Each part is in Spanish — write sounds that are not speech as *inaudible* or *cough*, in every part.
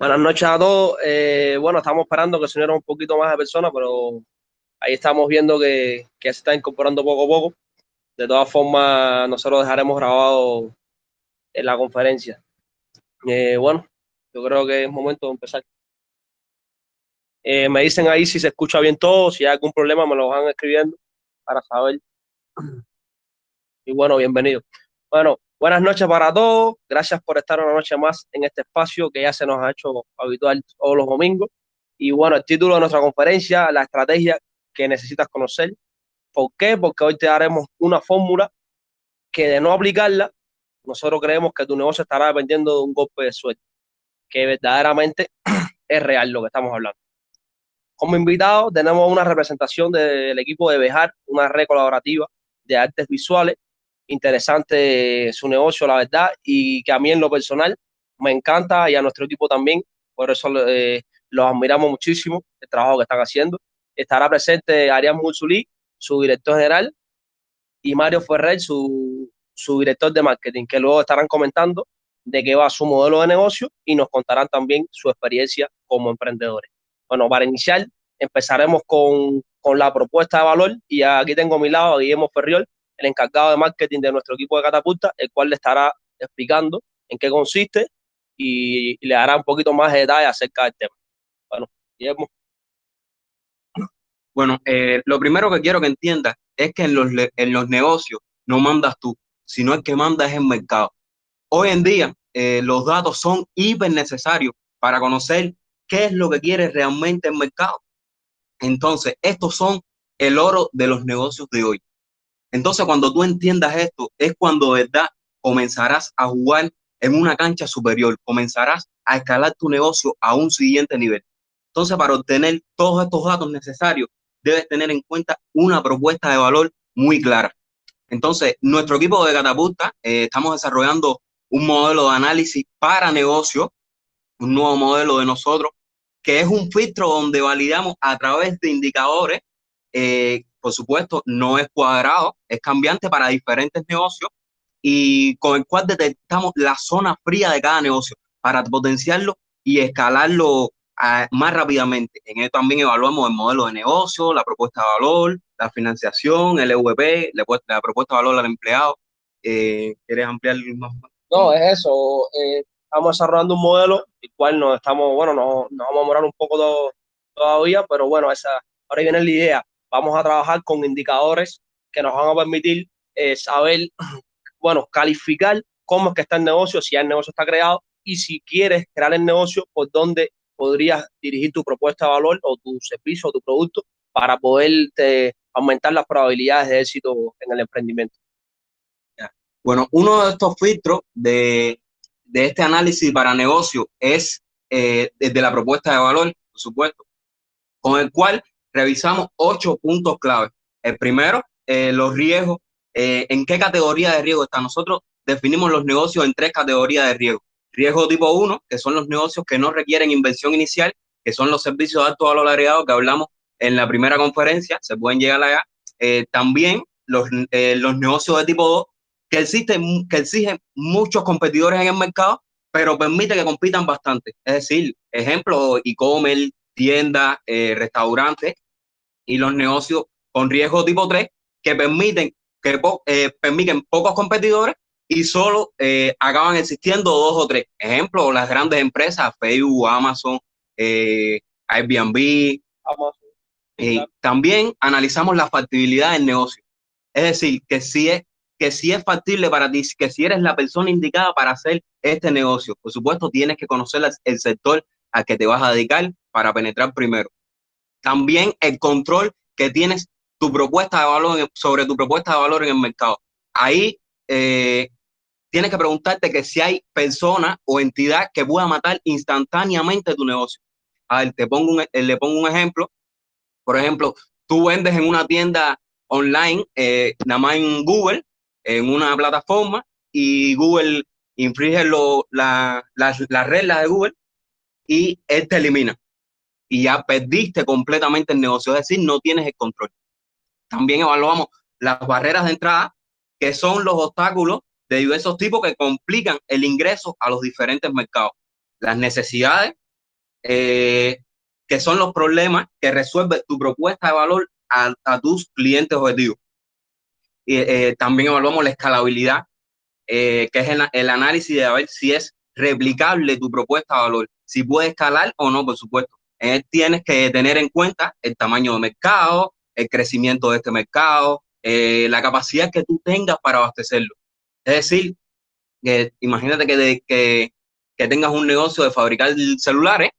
Buenas noches a todos. Eh, bueno, estamos esperando que se unieran un poquito más de personas, pero ahí estamos viendo que, que se está incorporando poco a poco. De todas formas, nosotros dejaremos grabado en la conferencia. Eh, bueno, yo creo que es momento de empezar. Eh, me dicen ahí si se escucha bien todo, si hay algún problema me lo van escribiendo para saber. Y bueno, bienvenido. Bueno, buenas noches para todos. Gracias por estar una noche más en este espacio que ya se nos ha hecho habitual todos los domingos. Y bueno, el título de nuestra conferencia, la estrategia que necesitas conocer. ¿Por qué? Porque hoy te daremos una fórmula que de no aplicarla, nosotros creemos que tu negocio estará dependiendo de un golpe de suerte, que verdaderamente *clears throat* es real lo que estamos hablando. Como invitado tenemos una representación del equipo de Bejar, una red colaborativa de artes visuales. Interesante su negocio, la verdad, y que a mí en lo personal me encanta y a nuestro equipo también. Por eso eh, los admiramos muchísimo, el trabajo que están haciendo. Estará presente Arián Murzulí, su director general, y Mario Ferrer, su, su director de marketing, que luego estarán comentando de qué va su modelo de negocio y nos contarán también su experiencia como emprendedores. Bueno, para iniciar, empezaremos con, la propuesta de valor y aquí tengo a mi lado a Guillermo Ferriol, el encargado de marketing de nuestro equipo de Catapulta, el cual le estará explicando en qué consiste y, le dará un poquito más de detalle acerca del tema. Bueno, Guillermo. Bueno, eh, lo primero que quiero que entiendas es que en los, en los negocios no mandas tú, sino el que manda es el mercado. Hoy en día, eh, los datos son hiper necesarios para conocer qué es lo que quiere realmente el mercado. Entonces, estos son el oro de los negocios de hoy. Entonces, cuando tú entiendas esto, es cuando de verdad comenzarás a jugar en una cancha superior, comenzarás a escalar tu negocio a un siguiente nivel. Entonces, para obtener todos estos datos necesarios, debes tener en cuenta una propuesta de valor muy clara. Entonces, nuestro equipo de Catapulta, eh, estamos desarrollando un modelo de análisis para negocio, un nuevo modelo de nosotros que es un filtro donde validamos a través de indicadores, eh, por supuesto, no es cuadrado, es cambiante para diferentes negocios y con el cual detectamos la zona fría de cada negocio para potenciarlo y escalarlo ah, más rápidamente. En ello también evaluamos el modelo de negocio, la propuesta de valor, la financiación, el EVP, la, propuesta de valor al empleado. Eh, ¿Quieres ampliar más? No, es eso. Eh, estamos desarrollando un modelo, el cual nos estamos, bueno, nos, nos vamos a morar un poco todavía, pero bueno, esa, ahora viene la idea. Vamos a trabajar con indicadores que nos van a permitir eh, saber, *clears throat* bueno, calificar cómo es que está el negocio, si el negocio está creado y si quieres crear el negocio, por dónde podrías dirigir tu propuesta de valor o tu servicio o tu producto para poder aumentar las probabilidades de éxito en el emprendimiento. Bueno, uno de estos filtros de de este análisis para negocio es eh, desde la propuesta de valor, por supuesto, con el cual revisamos ocho puntos clave. El primero, eh, los riesgos. Eh, ¿En qué categoría de riesgo está? Nosotros definimos los negocios en tres categorías de riesgo. Riesgo tipo uno, que son los negocios que no requieren inversión inicial, que son los servicios de alto valor agregado que hablamos en la primera conferencia, se pueden llegar allá. también los, los negocios de tipo 2, que existen, que exigen muchos competidores en el mercado, pero permite que compitan bastante. Es decir, ejemplo, e-commerce, tiendas, eh, restaurantes y los negocios con riesgo tipo 3 que permiten que eh, permiten pocos competidores y solo eh, acaban existiendo dos o tres. Ejemplo, las grandes empresas, Facebook, Amazon, Airbnb. Amazon. también analizamos la factibilidad del negocio. Es decir, que si es que si es factible para ti, que si eres la persona indicada para hacer este negocio. Por supuesto, tienes que conocer el sector al que te vas a dedicar para penetrar primero. También el control que tienes tu propuesta de valor sobre tu propuesta de valor en el mercado. Ahí eh, tienes que preguntarte que si hay persona o entidad que pueda matar instantáneamente tu negocio. A ver, te pongo un, le pongo un ejemplo. Por ejemplo, tú vendes en una tienda online, eh, nada más en Google, en una plataforma y Google infringe las, reglas de Google y él te elimina. Y ya perdiste completamente el negocio, es decir, no tienes el control. También evaluamos las barreras de entrada, que son los obstáculos de diversos tipos que complican el ingreso a los diferentes mercados. Las necesidades, eh, que son los problemas que resuelve tu propuesta de valor a, tus clientes objetivos. Y, eh, también evaluamos la escalabilidad, que es el, análisis de ver si es replicable tu propuesta de valor, si puede escalar o no, por supuesto. tienes que tener en cuenta el tamaño de mercado, el crecimiento de este mercado, la capacidad que tú tengas para abastecerlo. Es decir, imagínate que, que, que, tengas un negocio de fabricar celulares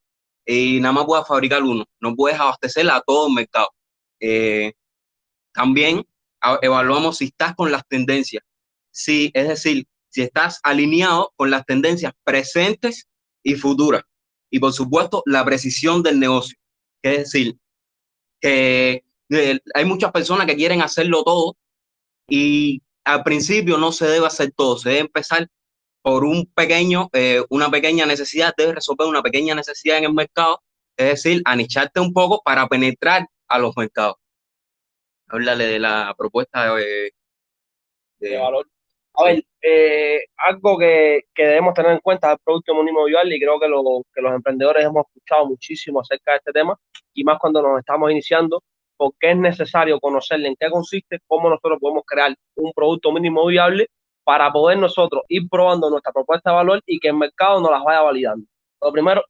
y nada más puedas fabricar uno, no puedes abastecer a todo el mercado. Eh, también evaluamos si estás con las tendencias, si, es decir, si estás alineado con las tendencias presentes y futuras. Y por supuesto, la precisión del negocio. Es decir, que eh, hay muchas personas que quieren hacerlo todo y al principio no se debe hacer todo, se debe empezar por un pequeño, eh, una pequeña necesidad, debe resolver una pequeña necesidad en el mercado, es decir, anicharte un poco para penetrar a los mercados. Háblale de la propuesta de, valor. A ver, eh, algo que, que, debemos tener en cuenta es el producto mínimo viable y creo que, lo, que los emprendedores hemos escuchado muchísimo acerca de este tema y más cuando nos estamos iniciando porque es necesario conocerle en qué consiste, cómo nosotros podemos crear un producto mínimo viable para poder nosotros ir probando nuestra propuesta de valor y que el mercado nos las vaya validando. Lo primero,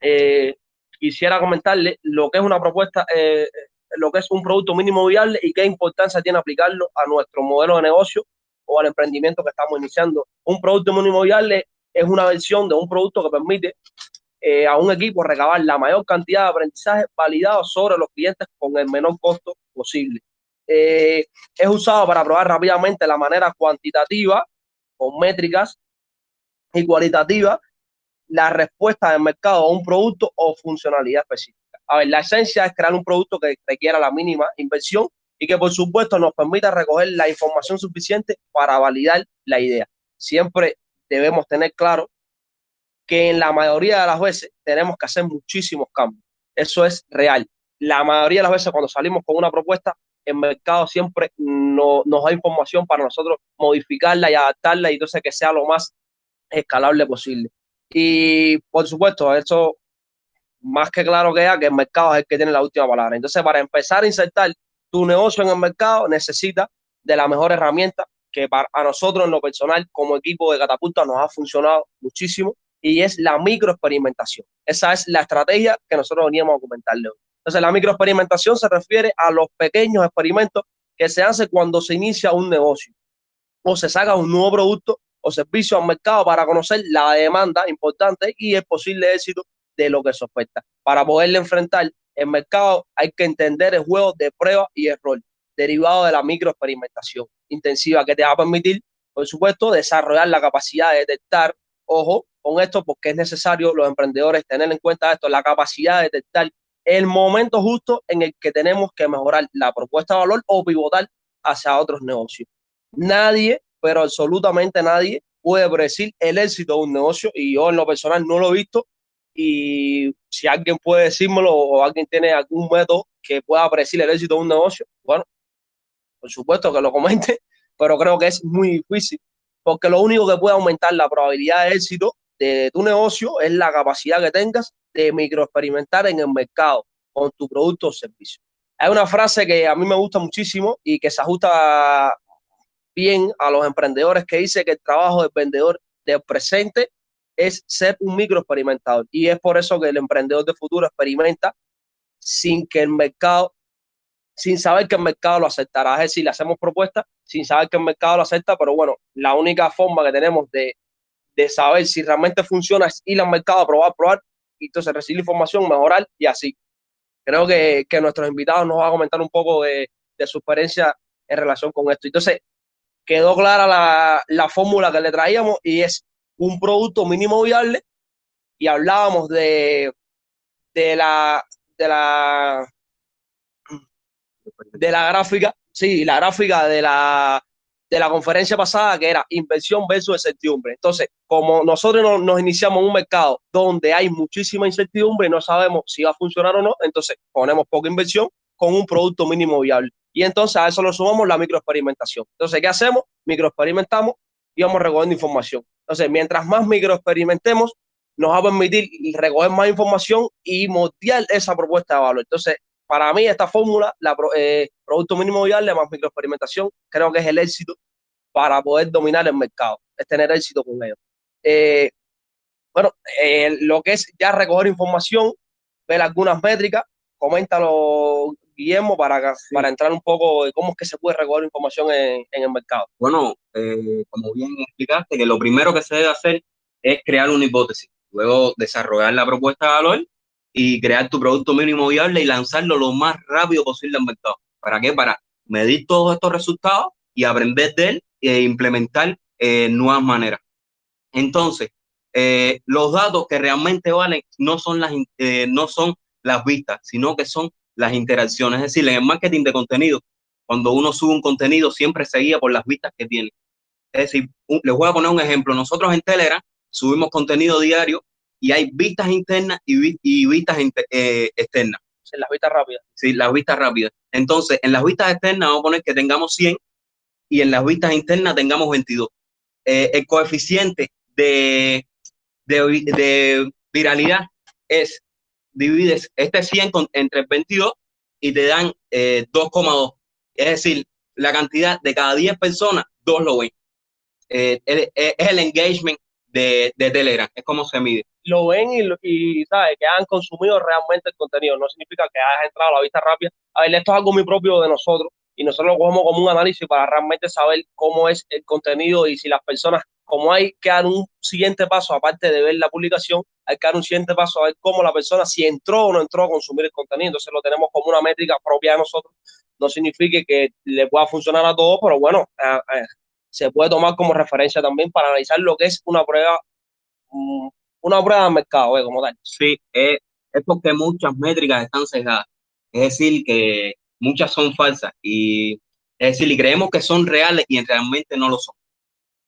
eh, quisiera comentarle lo que es una propuesta, eh, lo que es un producto mínimo viable y qué importancia tiene aplicarlo a nuestro modelo de negocio o al emprendimiento que estamos iniciando. Un producto mínimo viable es una versión de un producto que permite eh, a un equipo recabar la mayor cantidad de aprendizaje validado sobre los clientes con el menor costo posible. Eh, es usado para probar rápidamente la manera cuantitativa, con métricas y cualitativas, la respuesta del mercado a un producto o funcionalidad específica. A ver, la esencia es crear un producto que requiera la mínima inversión y que por supuesto nos permita recoger la información suficiente para validar la idea. Siempre debemos tener claro que en la mayoría de las veces tenemos que hacer muchísimos cambios. Eso es real. La mayoría de las veces cuando salimos con una propuesta, el mercado siempre no, nos da información para nosotros modificarla y adaptarla y entonces que sea lo más escalable posible. Y por supuesto, eso más que claro que ya que el mercado es el que tiene la última palabra. Entonces, para empezar a insertar tu negocio en el mercado, necesita de la mejor herramienta que para a nosotros en lo personal como equipo de Catapulta nos ha funcionado muchísimo y es la microexperimentación. Esa es la estrategia que nosotros veníamos a comentarle hoy. Entonces, la microexperimentación se refiere a los pequeños experimentos que se hacen cuando se inicia un negocio o se saca un nuevo producto o servicio al mercado para conocer la demanda importante y el posible éxito de lo que se oferta. Para poderle enfrentar el mercado hay que entender el juego de prueba y error derivado de la microexperimentación intensiva que te va a permitir, por supuesto, desarrollar la capacidad de detectar, ojo, con esto porque es necesario los emprendedores tener en cuenta esto, la capacidad de detectar el momento justo en el que tenemos que mejorar la propuesta de valor o pivotar hacia otros negocios. Nadie, pero absolutamente nadie puede predecir el éxito de un negocio y yo en lo personal no lo he visto y si alguien puede decírmelo o alguien tiene algún método que pueda predecir el éxito de un negocio, bueno, por supuesto que lo comente, *laughs* pero creo que es muy difícil porque lo único que puede aumentar la probabilidad de éxito de tu negocio es la capacidad que tengas de microexperimentar en el mercado con tu producto o servicio. Hay una frase que a mí me gusta muchísimo y que se ajusta bien a los emprendedores que dice que el trabajo del vendedor del presente es ser un microexperimentador. Y es por eso que el emprendedor de futuro experimenta sin que el mercado, sin saber que el mercado lo aceptará. Es decir, le hacemos propuestas sin saber que el mercado lo acepta, pero bueno, la única forma que tenemos de de saber si realmente funciona es ir al mercado a probar, probar, y entonces recibir información, mejorar y así. Creo que, que nuestros invitados nos van a comentar un poco de, de su experiencia en relación con esto. Entonces, quedó clara la, la fórmula que le traíamos y es un producto mínimo viable y hablábamos de, de la de la de la gráfica, sí, la gráfica de la de la conferencia pasada, que era inversión versus incertidumbre. Entonces, como nosotros nos, iniciamos en un mercado donde hay muchísima incertidumbre no sabemos si va a funcionar o no, entonces ponemos poca inversión con un producto mínimo viable. Y entonces a eso lo sumamos la microexperimentación. Entonces, ¿qué hacemos? Microexperimentamos y vamos recogiendo información. Entonces, mientras más microexperimentemos, nos va a permitir recoger más información y moldear esa propuesta de valor. Entonces, para mí esta fórmula, la eh, producto mínimo viable más microexperimentación, creo que es el éxito para poder dominar el mercado, es tener éxito con ellos. Eh, bueno, eh, lo que es ya recoger información, ver algunas métricas, coméntalo Guillermo para, para entrar un poco de cómo es que se puede recoger información en, en el mercado. Bueno, como bien explicaste, que lo primero que se debe hacer es crear una hipótesis, luego desarrollar la propuesta de valor y crear tu producto mínimo viable y lanzarlo lo más rápido posible al mercado. ¿Para qué? Para medir todos estos resultados y aprender de él e implementar eh, nuevas maneras. Entonces, eh, los datos que realmente valen no son, las, eh, no son las vistas, sino que son las interacciones. Es decir, en el marketing de contenido, cuando uno sube un contenido, siempre se guía por las vistas que tiene. Es decir, les voy a poner un ejemplo. Nosotros en Telegram subimos contenido diario y hay vistas internas y, y vistas eh, externas. En las vistas rápidas. Sí, las vistas rápidas. Entonces, en las vistas externas vamos a poner que tengamos 100 y en las vistas internas tengamos 22. Eh, el coeficiente de, de, viralidad es, divides este 100 entre 22 y te dan 2,2. Eh, es decir, la cantidad de cada 10 personas, 2 lo ven. es el engagement de, Telegram, es como se mide. Lo ven y, y ¿sabes? que han consumido realmente el contenido, no significa que hayas entrado a la vista rápida. A ver, esto es algo muy propio de nosotros y nosotros lo cogemos como un análisis para realmente saber cómo es el contenido y si las personas, como hay que dar un siguiente paso, aparte de ver la publicación, hay que dar un siguiente paso a ver cómo la persona, si entró o no entró a consumir el contenido. Entonces lo tenemos como una métrica propia de nosotros. No significa que le pueda funcionar a todos, pero bueno, eh, eh, se puede tomar como referencia también para analizar lo que es una prueba, mm, una prueba de mercado, ¿eh? como tal. Sí, es, es porque muchas métricas están cegadas. Es decir, que muchas son falsas y es decir, y creemos que son reales y realmente no lo son.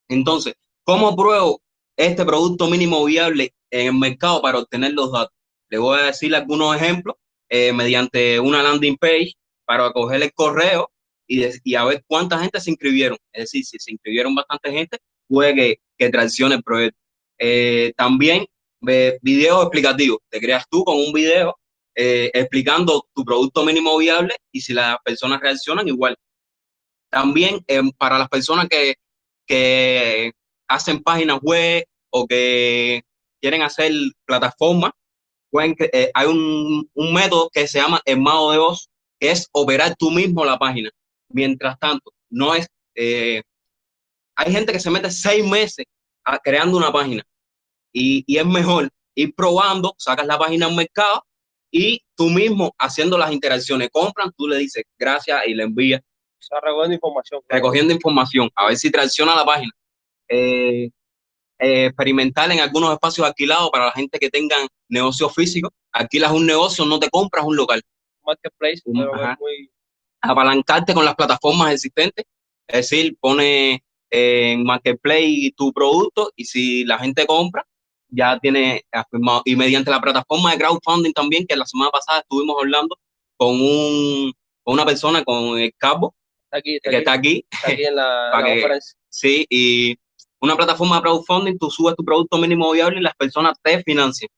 Entonces, ¿cómo pruebo este producto mínimo viable en el mercado para obtener los datos? Le voy a decir algunos ejemplos eh, mediante una landing page para coger el correo y, a ver cuánta gente se inscribieron. Es decir, si se inscribieron bastante gente, puede que, que traicione el proyecto. Eh, también videos explicativos. Te creas tú con un video eh, explicando tu producto mínimo viable y si las personas reaccionan igual. También para las personas que, que hacen páginas web o que quieren hacer plataformas, pueden, eh, hay un, un, método que se llama el mago de voz, que es operar tú mismo la página. Mientras tanto, no es, eh, hay gente que se mete seis meses a, creando una página y, y, es mejor ir probando, sacas la página al mercado y tú mismo haciendo las interacciones. Compran, tú le dices gracias y le envías. O recogiendo información. Recogiendo información, a ver si tracciona la página. Eh, eh, experimentar en algunos espacios alquilados para la gente que tengan negocios físicos. Alquilas un negocio, no te compras un local. Marketplace, muy, apalancarte con las plataformas existentes, es decir, pone en Marketplace tu producto y si la gente compra, ya tiene afirmado. Y mediante la plataforma de crowdfunding también, que la semana pasada estuvimos hablando con, un, con una persona, con el Cabo, que está aquí. Está aquí en la. *laughs* Sí, y una plataforma de crowdfunding, tú subes tu producto mínimo viable y las personas te financian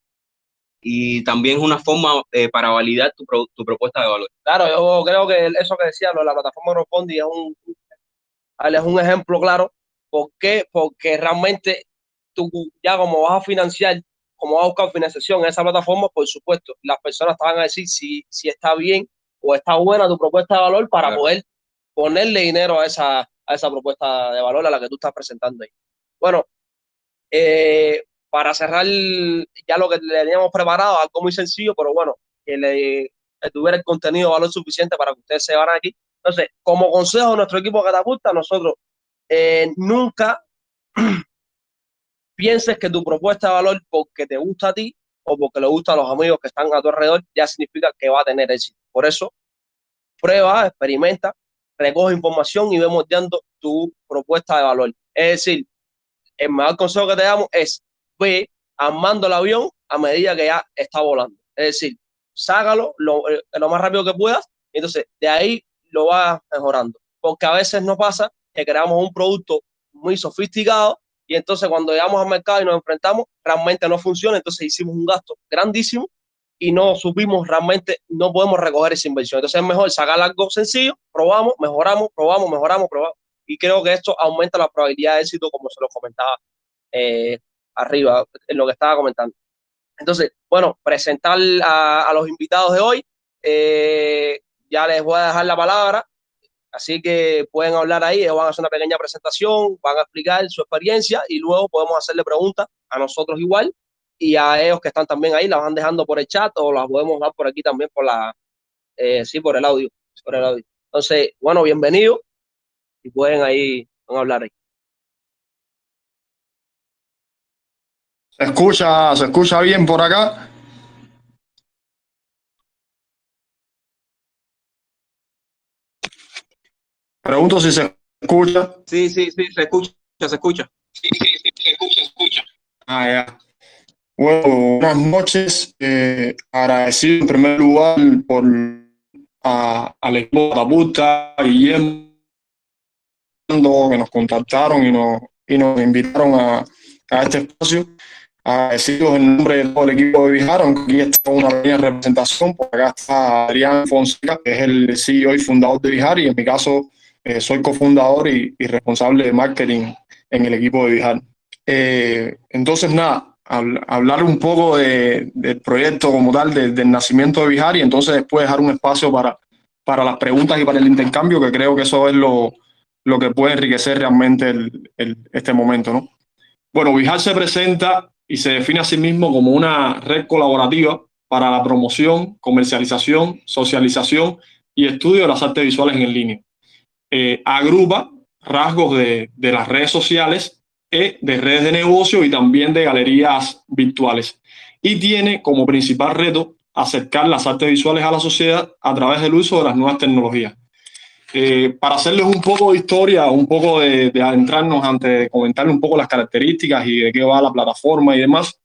y también es una forma eh, para validar tu, tu, propuesta de valor. Claro, yo creo que eso que decía, lo de la plataforma Crowdfunding es un, es un ejemplo claro. ¿Por qué? Porque realmente tú ya como vas a financiar, como vas a buscar financiación en esa plataforma, por supuesto, las personas te van a decir si, si está bien o está buena tu propuesta de valor para poder ponerle dinero a esa, a esa propuesta de valor a la que tú estás presentando ahí. Bueno, eh, para cerrar ya lo que le teníamos preparado, algo muy sencillo, pero bueno, que le, tuviera el contenido valor suficiente para que ustedes se van aquí. Entonces, como consejo de nuestro equipo de Catapulta, nosotros eh, nunca *clears throat* pienses que tu propuesta de valor, porque te gusta a ti o porque le gusta a los amigos que están a tu alrededor, ya significa que va a tener éxito. Por eso, prueba, experimenta, recoge información y ve moldeando tu propuesta de valor. Es decir, el mejor consejo que te damos es ve armando el avión a medida que ya está volando. Es decir, sácalo lo, eh, lo más rápido que puedas y entonces de ahí lo vas mejorando. Porque a veces nos pasa que creamos un producto muy sofisticado y entonces cuando llegamos al mercado y nos enfrentamos, realmente no funciona, entonces hicimos un gasto grandísimo y no supimos realmente, no podemos recoger esa inversión. Entonces es mejor sacar algo sencillo, probamos, mejoramos, probamos, mejoramos, probamos. Y creo que esto aumenta la probabilidad de éxito, como se lo comentaba eh, arriba, en lo que estaba comentando. Entonces, bueno, presentar a, los invitados de hoy. Eh, ya les voy a dejar la palabra. Así que pueden hablar ahí, ellos van a hacer una pequeña presentación, van a explicar su experiencia y luego podemos hacerle preguntas a nosotros igual y a ellos que están también ahí, las van dejando por el chat o las podemos dar por aquí también por la, eh, sí, por el audio, por el audio. Entonces, bueno, bienvenido y pueden ahí hablar ahí. Se escucha, se escucha bien por acá. Pregunto si se escucha. Sí, sí, sí, se escucha, se escucha. Sí, sí, sí, se escucha, se escucha. Ah, ya. Bueno, buenas noches. Eh, agradecido en primer lugar por a, al equipo de Taputa, Que nos contactaron y nos, y nos invitaron a, a este espacio. Agradecidos en nombre de todo el equipo de Vijar, aunque aquí está una pequeña representación, por acá está Adrián Fonseca, que es el CEO y fundador de Vijar, y en mi caso eh, soy cofundador y, y, responsable de marketing en el equipo de Vijar. Eh, entonces, nada, hablar un poco de, del proyecto como tal, del nacimiento de Vijar, y entonces después dejar un espacio para, para las preguntas y para el intercambio, que creo que eso es lo, lo que puede enriquecer realmente este momento. ¿no? Bueno, Vijar se presenta y se define a sí mismo como una red colaborativa para la promoción, comercialización, socialización y estudio de las artes visuales en línea. Eh, agrupa rasgos de, las redes sociales, y de redes de negocio y también de galerías virtuales. Y tiene como principal reto acercar las artes visuales a la sociedad a través del uso de las nuevas tecnologías. Eh, para hacerles un poco de historia, un poco de, de, adentrarnos antes de comentarles un poco las características y de qué va la plataforma y demás,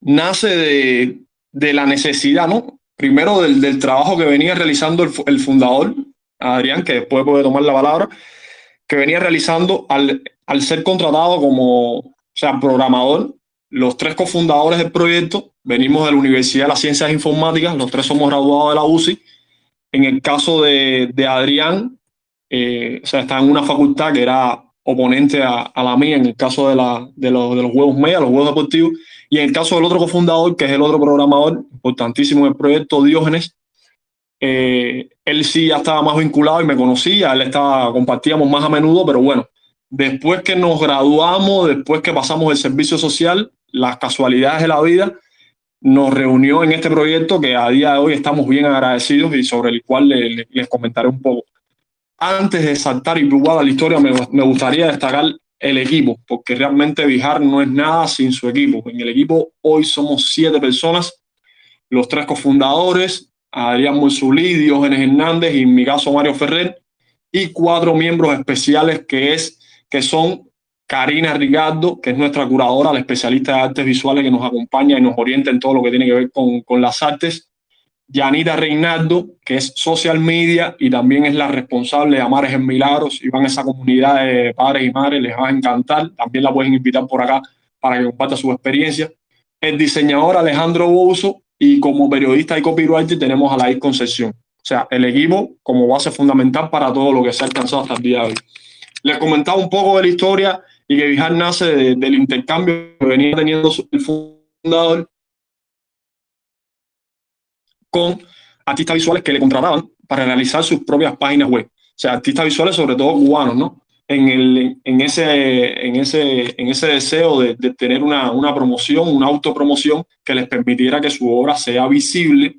nace de, la necesidad, ¿no? Primero del, trabajo que venía realizando el, el, fundador, Adrián, que después puede tomar la palabra, que venía realizando al, al ser contratado como, o sea, programador. Los tres cofundadores del proyecto venimos de la Universidad de las Ciencias Informáticas, los tres somos graduados de la UCI en el caso de, de Adrián, eh, o sea, está en una facultad que era oponente a, a la mía en el caso de, la, de, los, de los juegos media, los juegos deportivos, y en el caso del otro cofundador, que es el otro programador importantísimo del proyecto, Diógenes, eh, él sí ya estaba más vinculado y me conocía, él estaba, compartíamos más a menudo, pero bueno, después que nos graduamos, después que pasamos el servicio social, las casualidades de la vida nos reunió en este proyecto que a día de hoy estamos bien agradecidos y sobre el cual le, les comentaré un poco. Antes de saltar y probar la historia, me, me, gustaría destacar el equipo, porque realmente Vijar no es nada sin su equipo. En el equipo hoy somos siete personas, los tres cofundadores, Adrián Monsulí, Diógenes Hernández y en mi caso Mario Ferrer, y cuatro miembros especiales que, es, que son Karina Ricardo, que es nuestra curadora, la especialista de artes visuales que nos acompaña y nos orienta en todo lo que tiene que ver con, con las artes. Yanita Reinaldo, que es social media y también es la responsable de Amares en Milagros y van a esa comunidad de padres y madres, les va a encantar. También la pueden invitar por acá para que comparta su experiencia. El diseñador Alejandro Bouzo y como periodista y copywriter tenemos a la Concepción. O sea, el equipo como base fundamental para todo lo que se ha alcanzado hasta el día de hoy. Les comentaba un poco de la historia y que Vijar nace de, del intercambio que venía teniendo el fundador con artistas visuales que le contrataban para realizar sus propias páginas web. O sea, artistas visuales sobre todo cubanos, ¿no? En, el, en, ese, en, ese, en ese deseo de, de tener una, una promoción, una autopromoción que les permitiera que su obra sea visible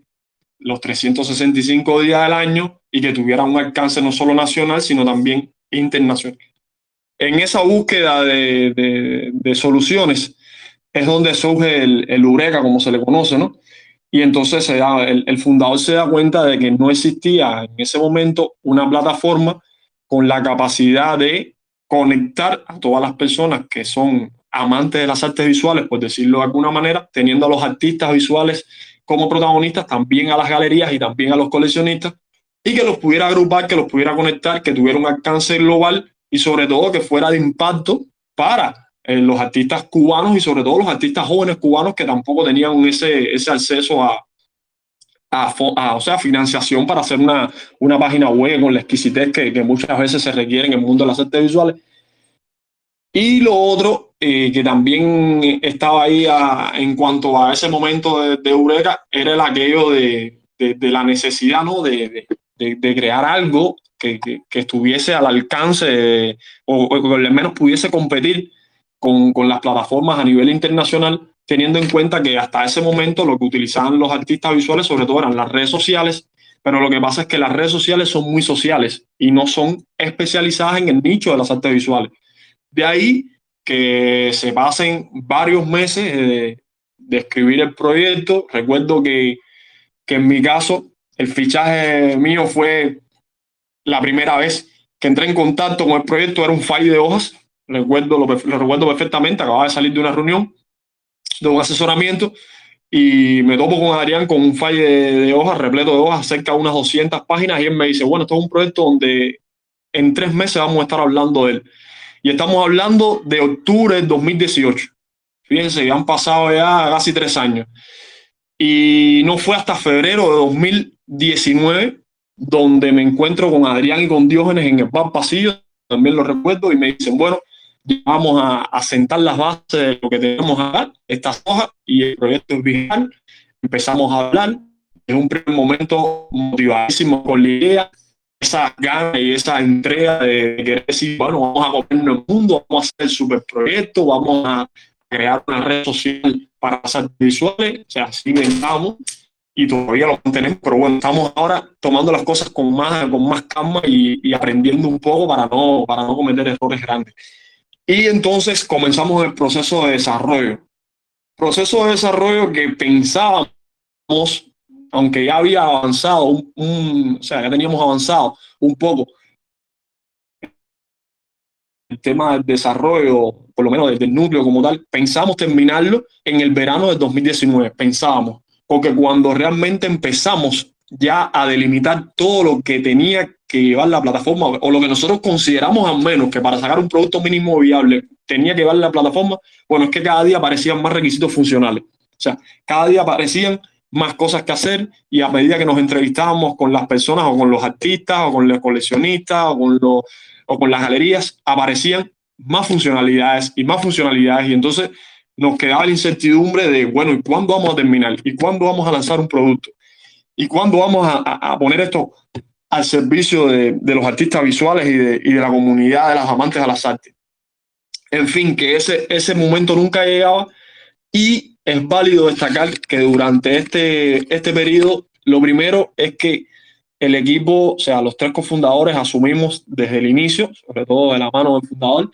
los 365 días del año y que tuviera un alcance no solo nacional, sino también internacional en esa búsqueda de, soluciones es donde surge el, el Eureka, como se le conoce, ¿no? Y entonces el, el, fundador se da cuenta de que no existía en ese momento una plataforma con la capacidad de conectar a todas las personas que son amantes de las artes visuales, por decirlo de alguna manera, teniendo a los artistas visuales como protagonistas, también a las galerías y también a los coleccionistas, y que los pudiera agrupar, que los pudiera conectar, que tuviera un alcance global y sobre todo que fuera de impacto para eh, los artistas cubanos y sobre todo los artistas jóvenes cubanos que tampoco tenían ese, ese acceso a, a, o sea, financiación para hacer una, una página web con la exquisitez que, que, muchas veces se requiere en el mundo de las artes visuales. Y lo otro, eh, que también estaba ahí en cuanto a ese momento de, de Eureka, era el aquello de, de, la necesidad ¿no? de, crear algo que, que, estuviese al alcance o, o, al menos pudiese competir con, con las plataformas a nivel internacional teniendo en cuenta que hasta ese momento lo que utilizaban los artistas visuales sobre todo eran las redes sociales, pero lo que pasa es que las redes sociales son muy sociales y no son especializadas en el nicho de las artes visuales. De ahí que se pasen varios meses de, de escribir el proyecto. Recuerdo que, que en mi caso el fichaje mío fue la primera vez que entré en contacto con el proyecto, era un file de hojas, recuerdo, lo, recuerdo perfectamente, acababa de salir de una reunión de un asesoramiento y me topo con Adrián con un file de, hojas, repleto de hojas, cerca de unas 200 páginas y él me dice, bueno, esto es un proyecto donde en tres meses vamos a estar hablando de él. Y estamos hablando de octubre del 2018. Fíjense, ya han pasado ya casi tres años. Y no fue hasta febrero de 2019 donde me encuentro con Adrián y con Diógenes en el bar pasillo, también lo recuerdo, y me dicen, bueno, vamos a, sentar las bases de lo que tenemos acá, estas hojas y el proyecto es. Empezamos a hablar en un primer momento motivadísimo con la idea, esa gana y esa entrega de querer decir, bueno, vamos a comernos el mundo, vamos a hacer el superproyecto, vamos a crear una red social para hacer visuales, o sea, así inventamos y todavía lo mantenemos, pero bueno, estamos ahora tomando las cosas con más, con más calma y, y aprendiendo un poco para no, para no cometer errores grandes. Y entonces comenzamos el proceso de desarrollo. Proceso de desarrollo que pensábamos, aunque ya había avanzado, un, o sea, ya teníamos avanzado un poco el tema del desarrollo, por lo menos desde el núcleo como tal, pensamos terminarlo en el verano del 2019, pensábamos, porque cuando realmente empezamos ya a delimitar todo lo que tenía que llevar la plataforma o lo que nosotros consideramos al menos que para sacar un producto mínimo viable tenía que llevar la plataforma, bueno, es que cada día aparecían más requisitos funcionales. O sea, cada día aparecían más cosas que hacer y a medida que nos entrevistábamos con las personas o con los artistas o con los coleccionistas o con, los, o con las galerías, aparecían más funcionalidades y más funcionalidades y entonces nos quedaba la incertidumbre de, bueno, ¿y cuándo vamos a terminar? ¿Y cuándo vamos a lanzar un producto? ¿Y cuándo vamos a, a poner esto al servicio de, de, los artistas visuales y de, y de la comunidad de las amantes de las artes? En fin, que ese, ese momento nunca llegaba y es válido destacar que durante este, este periodo, lo primero es que el equipo, o sea, los tres cofundadores asumimos desde el inicio, sobre todo de la mano del fundador,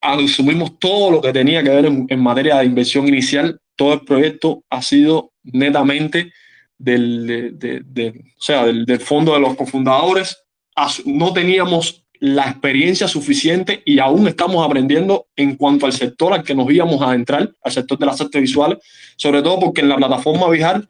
asumimos todo lo que tenía que ver en, materia de inversión inicial. Todo el proyecto ha sido netamente del, de, de, o sea, del, del, fondo de los cofundadores. No teníamos la experiencia suficiente y aún estamos aprendiendo en cuanto al sector al que nos íbamos a entrar, al sector de las artes visuales, sobre todo porque en la plataforma Vijar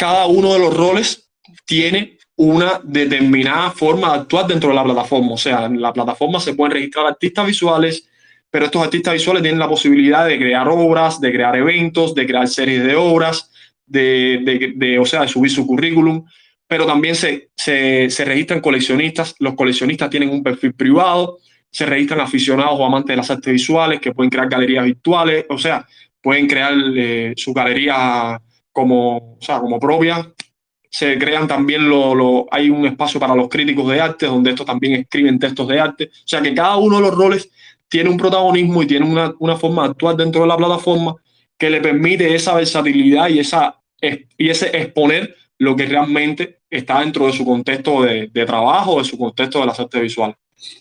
cada uno de los roles tiene una determinada forma de actuar dentro de la plataforma. O sea, en la plataforma se pueden registrar artistas visuales, pero estos artistas visuales tienen la posibilidad de crear obras, de crear eventos, de crear series de obras, de, de, o sea, de subir su currículum, pero también se, se, se, registran coleccionistas. Los coleccionistas tienen un perfil privado, se registran aficionados o amantes de las artes visuales que pueden crear galerías virtuales, o sea, pueden crear eh, su galería como, o sea, como propia. Se crean también, lo, hay un espacio para los críticos de arte, donde estos también escriben textos de arte. O sea, que cada uno de los roles tiene un protagonismo y tiene una, una forma de actuar dentro de la plataforma que le permite esa versatilidad y esa y ese exponer lo que realmente está dentro de su contexto de, de, trabajo, de su contexto de las artes visuales.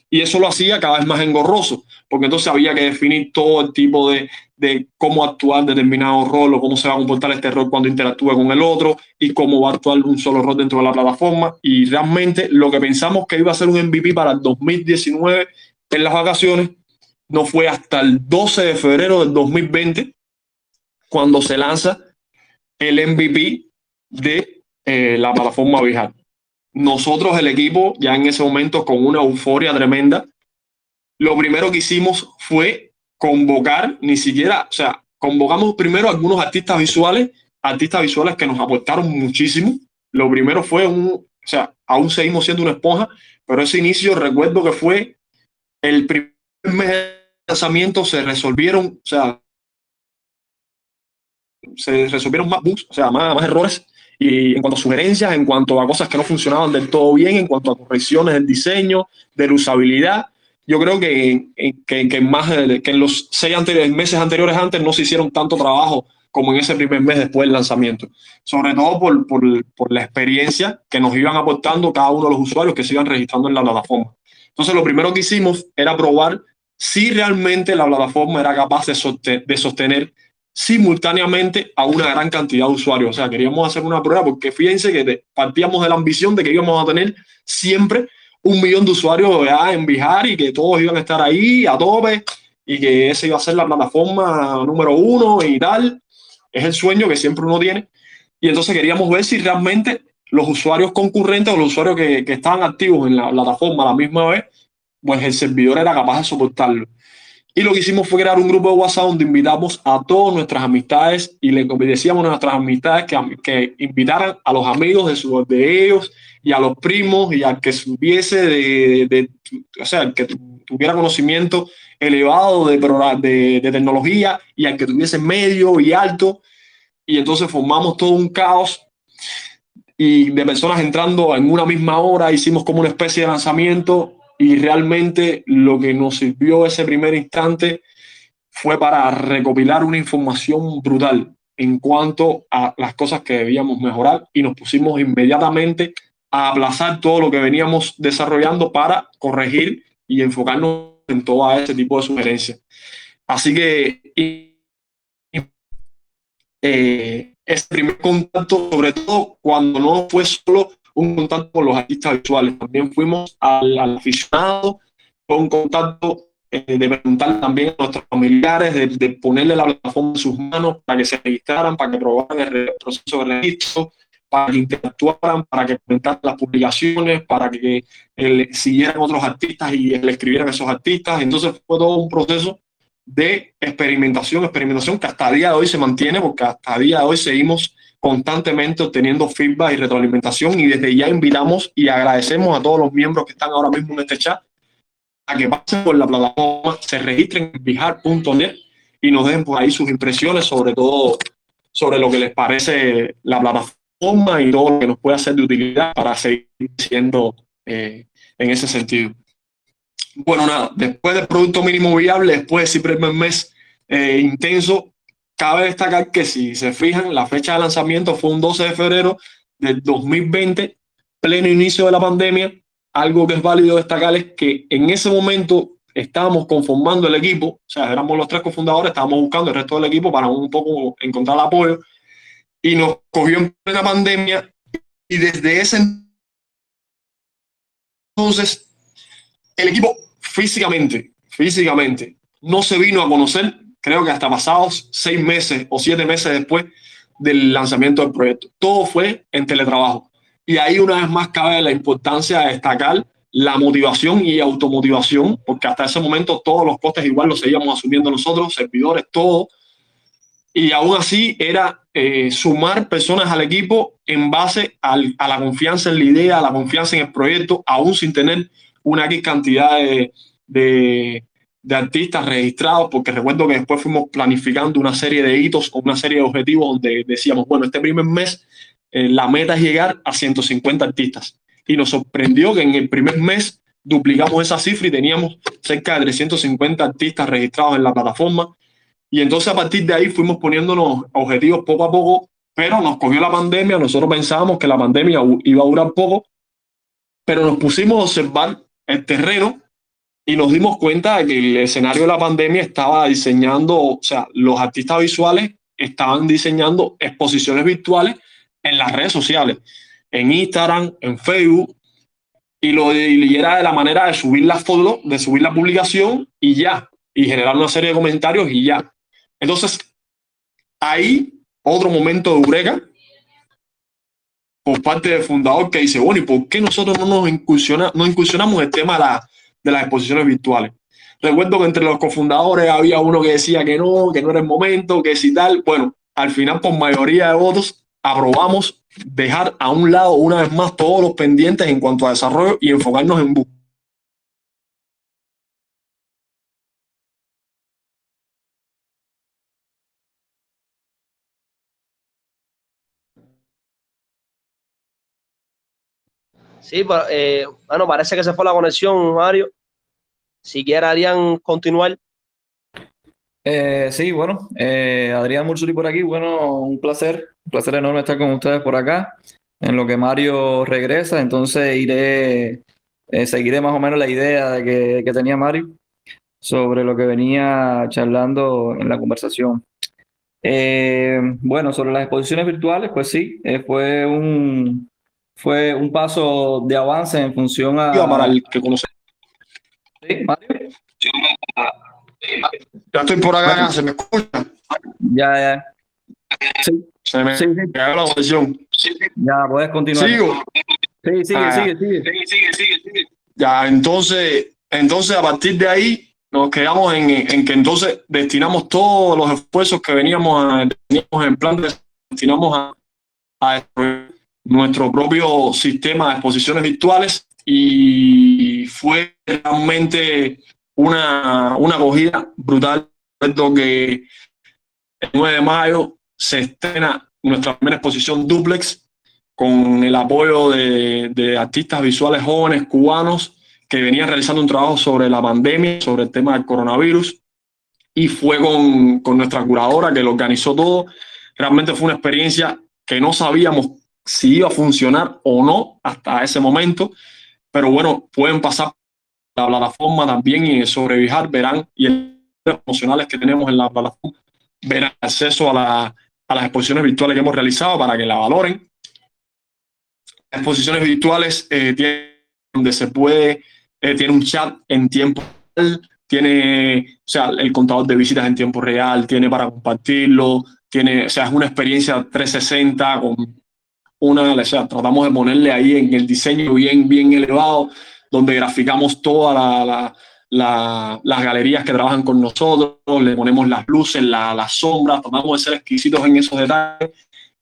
Y eso lo hacía cada vez más engorroso, porque entonces había que definir todo el tipo de, de cómo actuar determinado rol o cómo se va a comportar este rol cuando interactúe con el otro y cómo va a actuar un solo rol dentro de la plataforma. Y realmente lo que pensamos que iba a ser un MVP para el 2019 en las vacaciones no fue hasta el 12 de febrero del 2020 cuando se lanza el MVP de eh, la plataforma Vijar. Nosotros, el equipo, ya en ese momento con una euforia tremenda, lo primero que hicimos fue convocar, ni siquiera, o sea, convocamos primero algunos artistas visuales, artistas visuales que nos aportaron muchísimo. Lo primero fue un, o sea, aún seguimos siendo una esponja, pero ese inicio recuerdo que fue el primer mes de lanzamiento, se resolvieron, o sea, se resolvieron más bugs, o sea, más, más errores y en cuanto a sugerencias, en cuanto a cosas que no funcionaban del todo bien, en cuanto a correcciones del diseño, de la usabilidad, yo creo que, que, que más, que en los seis meses anteriores antes no se hicieron tanto trabajo como en ese primer mes después del lanzamiento. Sobre todo por, por, por la experiencia que nos iban aportando cada uno de los usuarios que se iban registrando en la plataforma. Entonces, lo primero que hicimos era probar si realmente la plataforma era capaz de sostener simultáneamente a una gran cantidad de usuarios. O sea, queríamos hacer una prueba porque fíjense que partíamos de la ambición de que íbamos a tener siempre un millón de usuarios en Bihar y que todos iban a estar ahí a tope y que esa iba a ser la plataforma número uno y tal. Es el sueño que siempre uno tiene. Y entonces queríamos ver si realmente los usuarios concurrentes o los usuarios que, que estaban activos en la plataforma a la misma vez, pues el servidor era capaz de soportarlo. Y lo que hicimos fue crear un grupo de WhatsApp donde invitamos a todas nuestras amistades y le decíamos a nuestras amistades que, que invitaran a los amigos de, su, de ellos y a los primos y al que supiese de, de, o sea, que tuviera conocimiento elevado de, de, de tecnología y al que tuviese medio y alto. Y entonces formamos todo un caos y de personas entrando en una misma hora, hicimos como una especie de lanzamiento y realmente lo que nos sirvió ese primer instante fue para recopilar una información brutal en cuanto a las cosas que debíamos mejorar y nos pusimos inmediatamente a aplazar todo lo que veníamos desarrollando para corregir y enfocarnos en todo ese tipo de sugerencias. Así que eh, ese primer contacto, sobre todo cuando no fue solo un contacto con los artistas visuales. También fuimos al, aficionado, con contacto eh, de preguntar también a nuestros familiares, de, ponerle la plataforma en sus manos para que se registraran, para que probaran el proceso de registro, para que interactuaran, para que comentaran las publicaciones, para que siguieran otros artistas y le escribieran a esos artistas. Entonces fue todo un proceso de experimentación, experimentación que hasta el día de hoy se mantiene, porque hasta el día de hoy seguimos constantemente obteniendo feedback y retroalimentación y desde ya invitamos y agradecemos a todos los miembros que están ahora mismo en este chat a que pasen por la plataforma, se registren en bijar.net y nos dejen por ahí sus impresiones sobre todo sobre lo que les parece la plataforma y todo lo que nos puede hacer de utilidad para seguir siendo eh, en ese sentido. Bueno, nada, después del producto mínimo viable, después de ese primer mes eh, intenso, Cabe destacar que si se fijan, la fecha de lanzamiento fue un 12 de febrero del 2020, pleno inicio de la pandemia. Algo que es válido destacar es que en ese momento estábamos conformando el equipo, o sea, éramos los tres cofundadores, estábamos buscando el resto del equipo para un poco encontrar apoyo y nos cogió en plena pandemia y desde ese entonces el equipo físicamente, físicamente no se vino a conocer creo que hasta pasados seis meses o siete meses después del lanzamiento del proyecto. Todo fue en teletrabajo. Y ahí una vez más cabe la importancia de destacar la motivación y automotivación, porque hasta ese momento todos los costes igual los seguíamos asumiendo nosotros, servidores, todo. Y aún así era eh, sumar personas al equipo en base a la confianza en la idea, a la confianza en el proyecto, aún sin tener una X cantidad de, de artistas registrados, porque recuerdo que después fuimos planificando una serie de hitos o una serie de objetivos donde decíamos, bueno, este primer mes eh, la meta es llegar a 150 artistas. Y nos sorprendió que en el primer mes duplicamos esa cifra y teníamos cerca de 350 artistas registrados en la plataforma. Y entonces a partir de ahí fuimos poniéndonos objetivos poco a poco, pero nos cogió la pandemia, nosotros pensábamos que la pandemia iba a durar poco, pero nos pusimos a observar el terreno y nos dimos cuenta de que el escenario de la pandemia estaba diseñando, o sea, los artistas visuales estaban diseñando exposiciones virtuales en las redes sociales, en Instagram, en Facebook, y lo y era de la manera de subir las fotos, de subir la publicación y ya, y generar una serie de comentarios y ya. Entonces, ahí otro momento de eureka por parte del fundador que dice, bueno, ¿y por qué nosotros no nos incursiona, no incursionamos el tema de la de las exposiciones virtuales. recuerdo que entre los cofundadores había uno que decía que no, que no era el momento, que si tal. Bueno, al final, por mayoría de votos, aprobamos dejar a un lado una vez más todos los pendientes en cuanto a desarrollo y enfocarnos en búsqueda Sí, eh, bueno, parece que se fue la conexión, Mario. Si quiere, Adrián, continuar. Eh, sí, bueno, eh, Adrián Mursuri por aquí. Bueno, un placer, un placer enorme estar con ustedes por acá. En lo que Mario regresa, entonces iré, seguiré más o menos la idea de que, que tenía Mario sobre lo que venía charlando en la conversación. bueno, sobre las exposiciones virtuales, pues sí, fue un, fue un paso de avance en función a... Para el que conoce. ¿Sí, Mario? Ya estoy por acá, ¿se me escucha? Ya, ya. Sí. Se me Sí, sí. cayó la conexión. Ya, puedes continuar. Sigo. Sí, sigue, Ah, sigue, sigue. Ya, entonces, entonces a partir de ahí nos quedamos en, en que entonces destinamos todos los esfuerzos que veníamos, a- teníamos en plan de destinamos a, a desarrollar nuestro propio sistema de exposiciones virtuales y fue realmente una, una acogida brutal. Que el 9 de mayo se estrena nuestra primera exposición Duplex con el apoyo de, de artistas visuales jóvenes cubanos que venían realizando un trabajo sobre la pandemia, sobre el tema del coronavirus, y fue con, con nuestra curadora que lo organizó todo. Realmente fue una experiencia que no sabíamos si iba a funcionar o no hasta ese momento, pero bueno, pueden pasar la plataforma también y sobrevijar, verán, y los emocionales que tenemos en la plataforma, verán acceso a, la- a las exposiciones virtuales que hemos realizado para que la valoren. Exposiciones virtuales eh, donde se puede, eh, tiene un chat en tiempo real, tiene, o sea, el contador de visitas en tiempo real, tiene para compartirlo, tiene, o sea, es una experiencia 360 con una, o sea, tratamos de ponerle ahí en el diseño bien, bien elevado, donde graficamos todas la- la- la- las galerías que trabajan con nosotros, le ponemos las luces, la- las sombras, tratamos de ser exquisitos en esos detalles.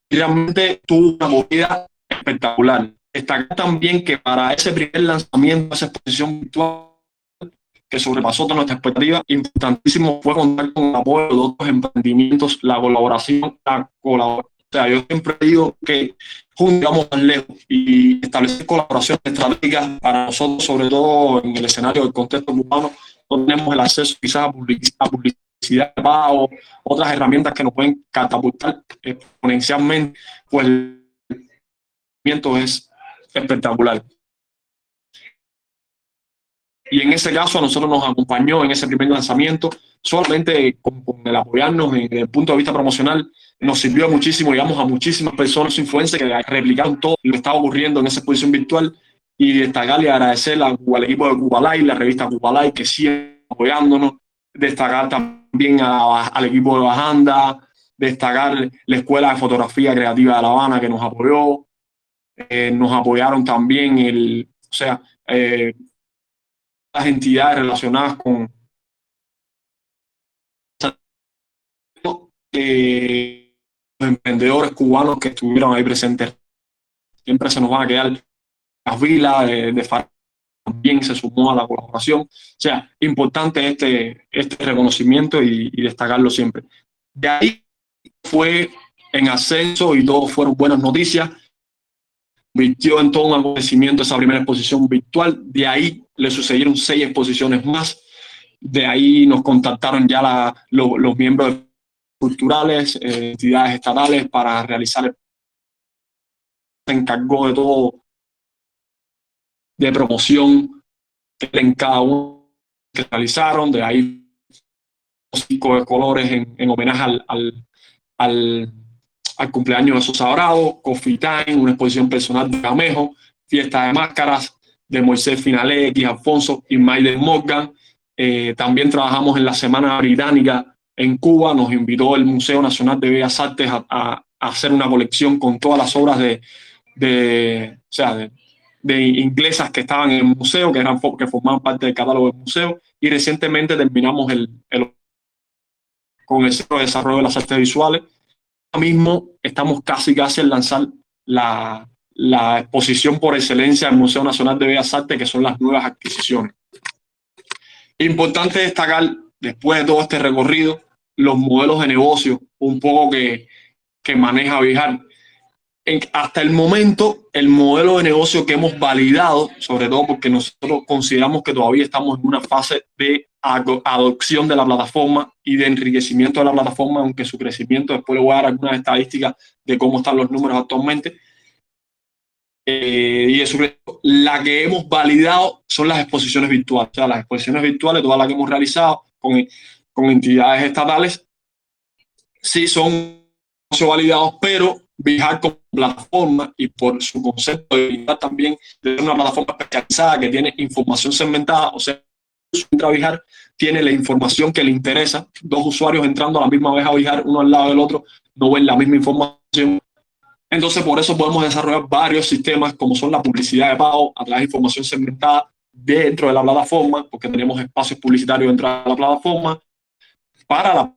Y realmente tuvo una movida espectacular. Destacar también que para ese primer lanzamiento, esa exposición virtual, que sobrepasó toda nuestra expectativa, importantísimo fue contar con el apoyo de otros emprendimientos, la colaboración, la colaboración. Sea, yo siempre digo que juntos vamos más lejos y establecer colaboraciones estratégicas para nosotros, sobre todo en el escenario del contexto cubano, no tenemos el acceso quizás a public- a publicidad de otras herramientas que nos pueden catapultar exponencialmente, pues el movimiento es espectacular. Y en ese caso a nosotros nos acompañó en ese primer lanzamiento, solamente con, el apoyarnos desde el punto de vista promocional, nos sirvió muchísimo, llegamos a muchísimas personas influencers que replicaron todo lo que estaba ocurriendo en esa exposición virtual. Y destacar y agradecer al equipo de Cuba Live, la revista Cuba Live, que sigue apoyándonos, destacar también a- al equipo de Bajanda, destacar la Escuela de Fotografía Creativa de La Habana que nos apoyó, eh, nos apoyaron también el, o sea, eh, las entidades relacionadas con eh, los emprendedores cubanos que estuvieron ahí presentes. Siempre se nos van a quedar las vilas de, de Far- también se sumó a la colaboración. O sea, importante este, este reconocimiento y, destacarlo siempre. De ahí fue en ascenso y todo fueron buenas noticias. Virtió en todo un acontecimiento esa primera exposición virtual. De ahí le sucedieron seis exposiciones más. De ahí nos contactaron ya la- lo- los miembros culturales, eh, entidades estatales para realizar. el- Se encargó de todo de promoción en cada uno que realizaron. De ahí cinco colores en, en homenaje al, al cumpleaños de Sosa Bravo, Coffee Time, una exposición personal de Camejo, fiesta de máscaras de Moisés Finale, X Alfonso y Maiden Morgan. Eh, también trabajamos en la Semana Británica en Cuba, nos invitó el Museo Nacional de Bellas Artes a, a- a hacer una colección con todas las obras de, de, o sea, de, de inglesas que estaban en el museo, que, eran, que formaban parte del catálogo del museo, y recientemente terminamos el, con el Centro de Desarrollo de las Artes Visuales. Mismo estamos casi casi en lanzar la, la exposición por excelencia del Museo Nacional de Bellas Artes, que son las nuevas adquisiciones. Importante destacar, después de todo este recorrido, los modelos de negocio, un poco que, que maneja Vijar hasta el momento, el modelo de negocio que hemos validado, sobre todo porque nosotros consideramos que todavía estamos en una fase de adopción de la plataforma y de enriquecimiento de la plataforma, aunque su crecimiento, después le voy a dar algunas estadísticas de cómo están los números actualmente. Eh, y eso, la que hemos validado son las exposiciones virtuales, o sea, las exposiciones virtuales, todas las que hemos realizado con, con entidades estatales, sí son validados, pero Vijar como plataforma y por su concepto de también de una plataforma especializada que tiene información segmentada, o sea, entra a Vijar, tiene la información que le interesa. Dos usuarios entrando a la misma vez a Vijar, uno al lado del otro, no ven la misma información. Entonces, por eso podemos desarrollar varios sistemas como son la publicidad de pago a través de información segmentada dentro de la plataforma, porque tenemos espacios publicitarios dentro de la plataforma, para la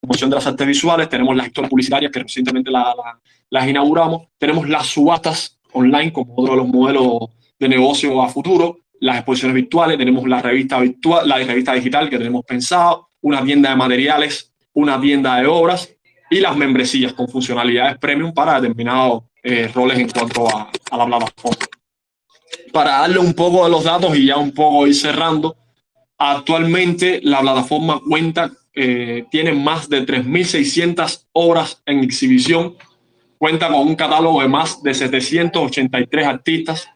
promoción de las artes visuales, tenemos las historias publicitarias que recientemente las inauguramos, tenemos las subastas online como otro de los modelos de negocio a futuro, las exposiciones virtuales, tenemos la revista virtual, la revista digital que tenemos pensado, una tienda de materiales, una tienda de obras y las membresías con funcionalidades premium para determinados eh, roles en cuanto a, a la plataforma. Para darle un poco de los datos y ya un poco ir cerrando, actualmente la plataforma cuenta eh, tiene más de 3.600 obras en exhibición, cuenta con un catálogo de más de 783 artistas,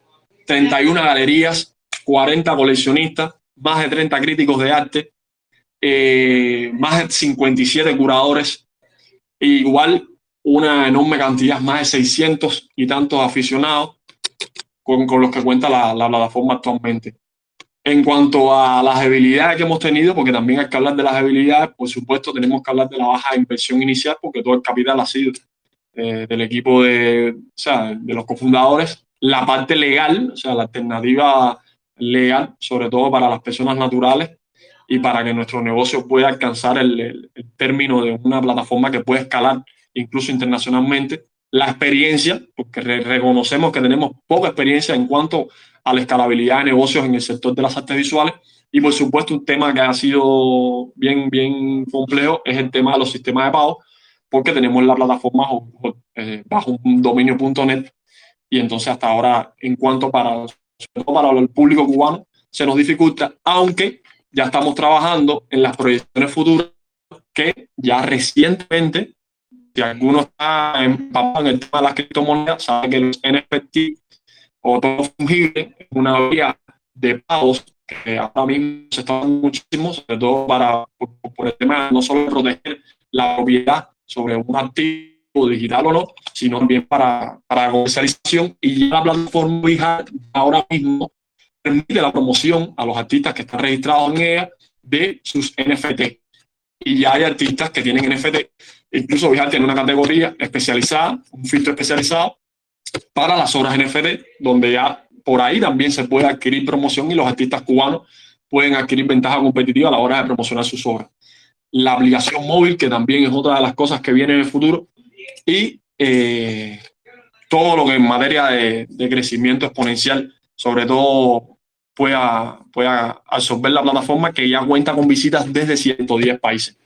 31 galerías, 40 coleccionistas, más de 30 críticos de arte, eh, más de 57 curadores, e igual una enorme cantidad, más de 600 y tantos aficionados con, los que cuenta la, la plataforma actualmente. En cuanto a las debilidades que hemos tenido, porque también hay que hablar de las debilidades, por supuesto tenemos que hablar de la baja inversión inicial, porque todo el capital ha sido eh, del equipo de, o sea, de los cofundadores. La parte legal, o sea, la alternativa legal, sobre todo para las personas naturales y para que nuestro negocio pueda alcanzar el, término de una plataforma que puede escalar incluso internacionalmente. La experiencia, porque re reconocemos que tenemos poca experiencia en cuanto a la escalabilidad de negocios en el sector de las artes visuales. Y por supuesto, un tema que ha sido bien, bien complejo es el tema de los sistemas de pago, porque tenemos la plataforma eh, bajo un dominio.net y entonces hasta ahora, en cuanto para, para el público cubano, se nos dificulta, aunque ya estamos trabajando en las proyecciones futuras que ya recientemente, si alguno está empapado en el tema de las criptomonedas, sabe que los NFT o todo fungible, una vía de pagos que ahora mismo se está dando muchísimo, sobre todo para, por, el tema no solo proteger la propiedad sobre un activo digital o no, sino también para, para comercialización y la plataforma Vija ahora mismo permite la promoción a los artistas que están registrados en ella de sus NFT. Y ya hay artistas que tienen NFT. Incluso Vija tiene una categoría especializada, un filtro especializado para las obras NFT, donde ya por ahí también se puede adquirir promoción y los artistas cubanos pueden adquirir ventaja competitiva a la hora de promocionar sus obras. La aplicación móvil, que también es otra de las cosas que viene en el futuro, y eh, todo lo que en materia de, de, crecimiento exponencial, sobre todo, pueda, pueda absorber la plataforma que ya cuenta con visitas desde 110 países.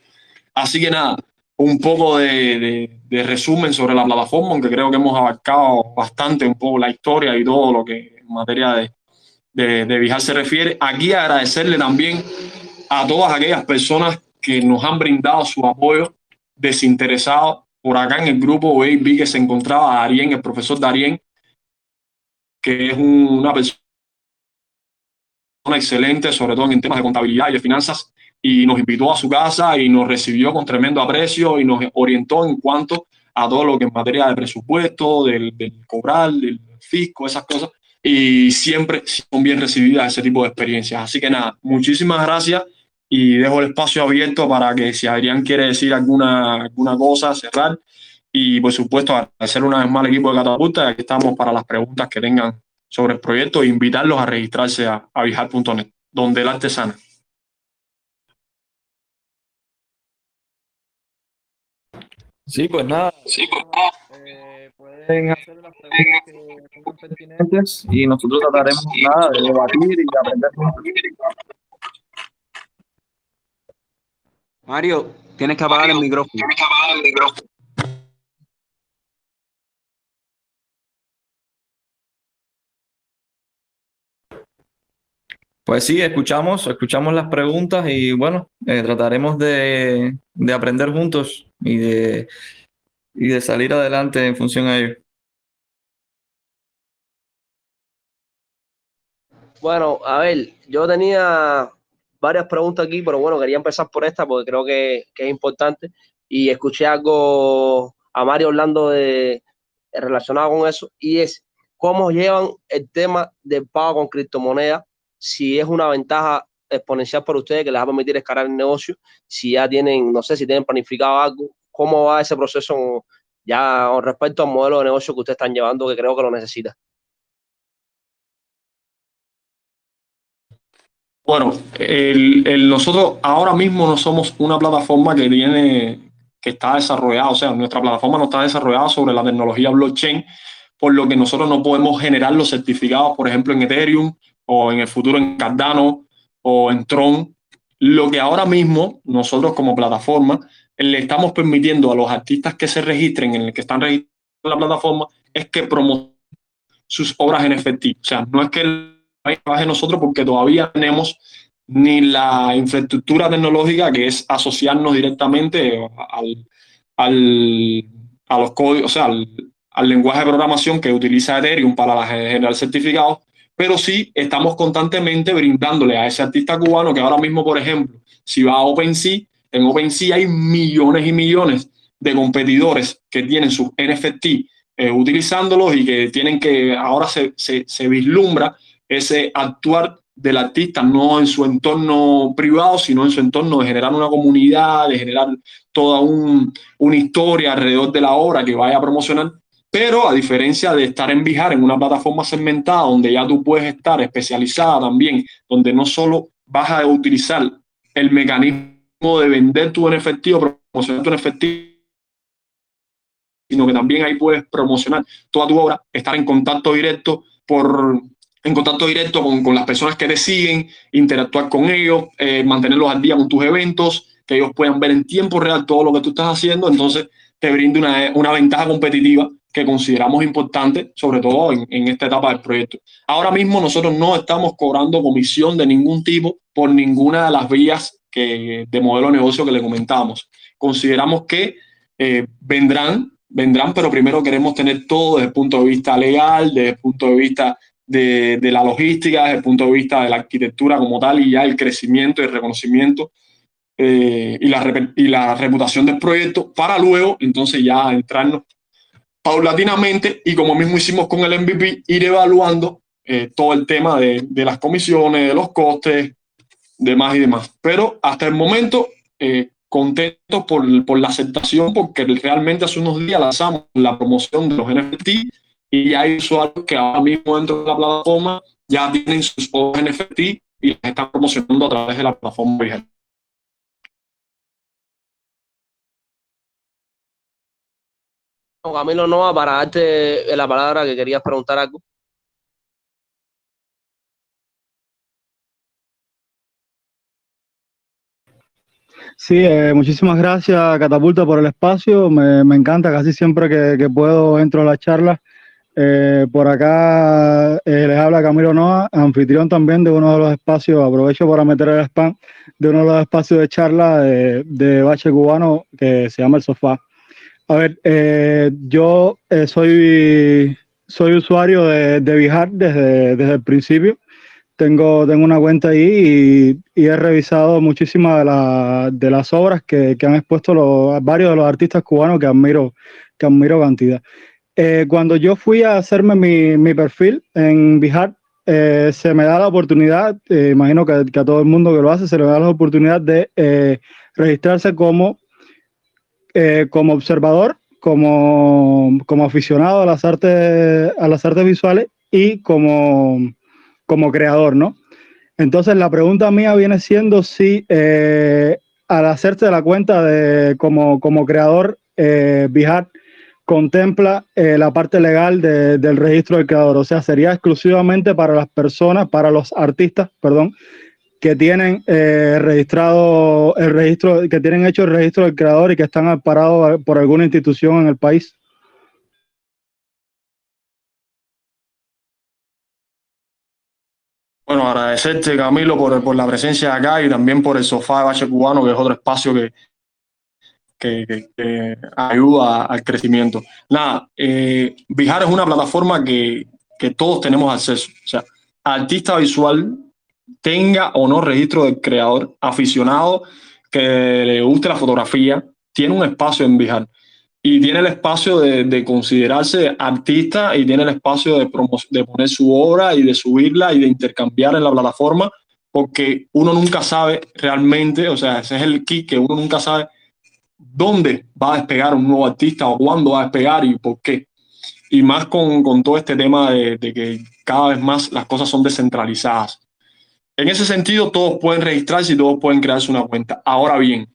Así que nada, un poco de, de, resumen sobre la plataforma, aunque creo que hemos abarcado bastante un poco la historia y todo lo que en materia de, de, de se refiere. Aquí agradecerle también a todas aquellas personas que nos han brindado su apoyo desinteresado. Por acá en el grupo vi que se encontraba Darien, el profesor Darien, que es un, una persona excelente, sobre todo en temas de contabilidad y de finanzas, y nos invitó a su casa y nos recibió con tremendo aprecio y nos orientó en cuanto a todo lo que en materia de presupuesto, del, del cobrar, del fisco, esas cosas. Y siempre son bien recibidas ese tipo de experiencias. Así que nada, muchísimas gracias y dejo el espacio abierto para que si Adrián quiere decir alguna, alguna cosa, cerrar Y por supuesto, agradecer una vez más al equipo de Catapulta. Aquí estamos para las preguntas que tengan sobre el proyecto e invitarlos a registrarse a, a vijar.net, donde el arte sana. Sí, pues nada. Sí, pues nada. Eh, pueden hacer las preguntas que tengan pertinentes y nosotros trataremos nada de debatir y de aprender. Mario, tienes que apagar el micrófono. Tienes que apagar el micrófono. Pues sí, escuchamos, escuchamos las preguntas y bueno, eh, trataremos de, de, aprender juntos y de, y de salir adelante en función a ello. Bueno, a ver, yo tenía varias preguntas aquí, pero bueno, quería empezar por esta porque creo que, que es importante y escuché algo a Mario hablando de relacionado con eso y es cómo llevan el tema del pago con criptomonedas si es una ventaja exponencial para ustedes que les va a permitir escalar el negocio, si ya tienen, no sé, si tienen planificado algo, cómo va ese proceso ya con respecto al modelo de negocio que ustedes están llevando, que creo que lo necesita. Bueno, nosotros ahora mismo no somos una plataforma que tiene, que está desarrollada, o sea, nuestra plataforma no está desarrollada sobre la tecnología blockchain, por lo que nosotros no podemos generar los certificados, por ejemplo, en Ethereum o en el futuro en Cardano o en Tron. Lo que ahora mismo nosotros como plataforma le estamos permitiendo a los artistas que se registren en el que están registrados en la plataforma es que promocionen sus obras en efectivo. O sea, no es que trabaje nosotros porque todavía tenemos ni la infraestructura tecnológica que es asociarnos directamente al, al, a los códigos, o sea, al, al lenguaje de programación que utiliza Ethereum para generar certificados, pero sí estamos constantemente brindándole a ese artista cubano que ahora mismo, por ejemplo, si va a OpenSea, en OpenSea hay millones y millones de competidores que tienen sus NFT eh, utilizándolos y que tienen que, ahora se, se, vislumbra ese actuar del artista no en su entorno privado, sino en su entorno de generar una comunidad, de generar toda un, una historia alrededor de la obra que vaya a promocionar. Pero a diferencia de estar en Vijar, en una plataforma segmentada, donde ya tú puedes estar especializada también, donde no solo vas a utilizar el mecanismo de vender tu NFT o promocionar tu NFT, sino que también ahí puedes promocionar toda tu obra, estar en contacto directo por en contacto directo con, con las personas que te siguen, interactuar con ellos, eh, mantenerlos al día con tus eventos, que ellos puedan ver en tiempo real todo lo que tú estás haciendo, entonces te brinda una, una ventaja competitiva que consideramos importante, sobre todo en, en, esta etapa del proyecto. Ahora mismo nosotros no estamos cobrando comisión de ningún tipo por ninguna de las vías que, de modelo de negocio que le comentamos. Consideramos que eh, vendrán, vendrán, pero primero queremos tener todo desde el punto de vista legal, desde el punto de vista de, de, la logística, desde el punto de vista de la arquitectura como tal y ya el crecimiento y el reconocimiento eh, y, la, y la reputación del proyecto para luego entonces ya entrarnos paulatinamente y como mismo hicimos con el MVP, ir evaluando eh, todo el tema de, de, las comisiones, de los costes, demás y demás. Pero hasta el momento, eh, contentos por, por, la aceptación, porque realmente hace unos días lanzamos la promoción de los NFT y hay usuarios que ahora mismo dentro de la plataforma ya tienen sus NFT y las están promocionando a través de la plataforma vigente. Camilo Noa, para darte la palabra que querías preguntar algo. Sí, eh, muchísimas gracias Catapulta por el espacio. Me, encanta, casi siempre que, puedo entro a la charla. Eh, por acá eh, les habla Camilo Noa, anfitrión también de uno de los espacios, aprovecho para meter el spam, de uno de los espacios de charla de, de Bache Cubano que se llama El Sofá. A ver, eh, yo eh, soy, soy usuario de, de Vijar desde, desde el principio. Tengo, tengo una cuenta ahí y, he revisado muchísimas de, la, de las obras que, que han expuesto los, varios de los artistas cubanos que admiro, que admiro cantidad. Eh, cuando yo fui a hacerme mi, mi perfil en eh, se me da la oportunidad, imagino que, a todo el mundo que lo hace, se le da la oportunidad de registrarse como eh, como observador como, como aficionado a las artes, a las artes visuales y como, como creador, ¿no? Entonces la pregunta mía viene siendo si eh, al hacerse la cuenta de como, como creador, eh, contempla eh, la parte legal del registro del creador, o sea, sería exclusivamente para las personas, para los artistas, perdón, que tienen eh, registrado el registro, que tienen hecho el registro del creador y que están amparados por alguna institución en el país. Bueno, agradecerte, Camilo, por, por la presencia acá y también por el sofá de Bache Cubano, que es otro espacio que, que, ayuda al crecimiento. Nada, eh, es una plataforma que, que todos tenemos acceso. O sea, artista visual tenga o no registro del creador, aficionado que le guste la fotografía, tiene un espacio en Vijar y tiene el espacio de, considerarse artista y tiene el espacio de, de poner su obra y de subirla y de intercambiar en la plataforma, porque uno nunca sabe realmente, o sea, ese es el key, que uno nunca sabe dónde va a despegar un nuevo artista o cuándo va a despegar y por qué. Y más con, con todo este tema de que cada vez más las cosas son descentralizadas. En ese sentido, todos pueden registrarse y todos pueden crearse una cuenta. Ahora bien,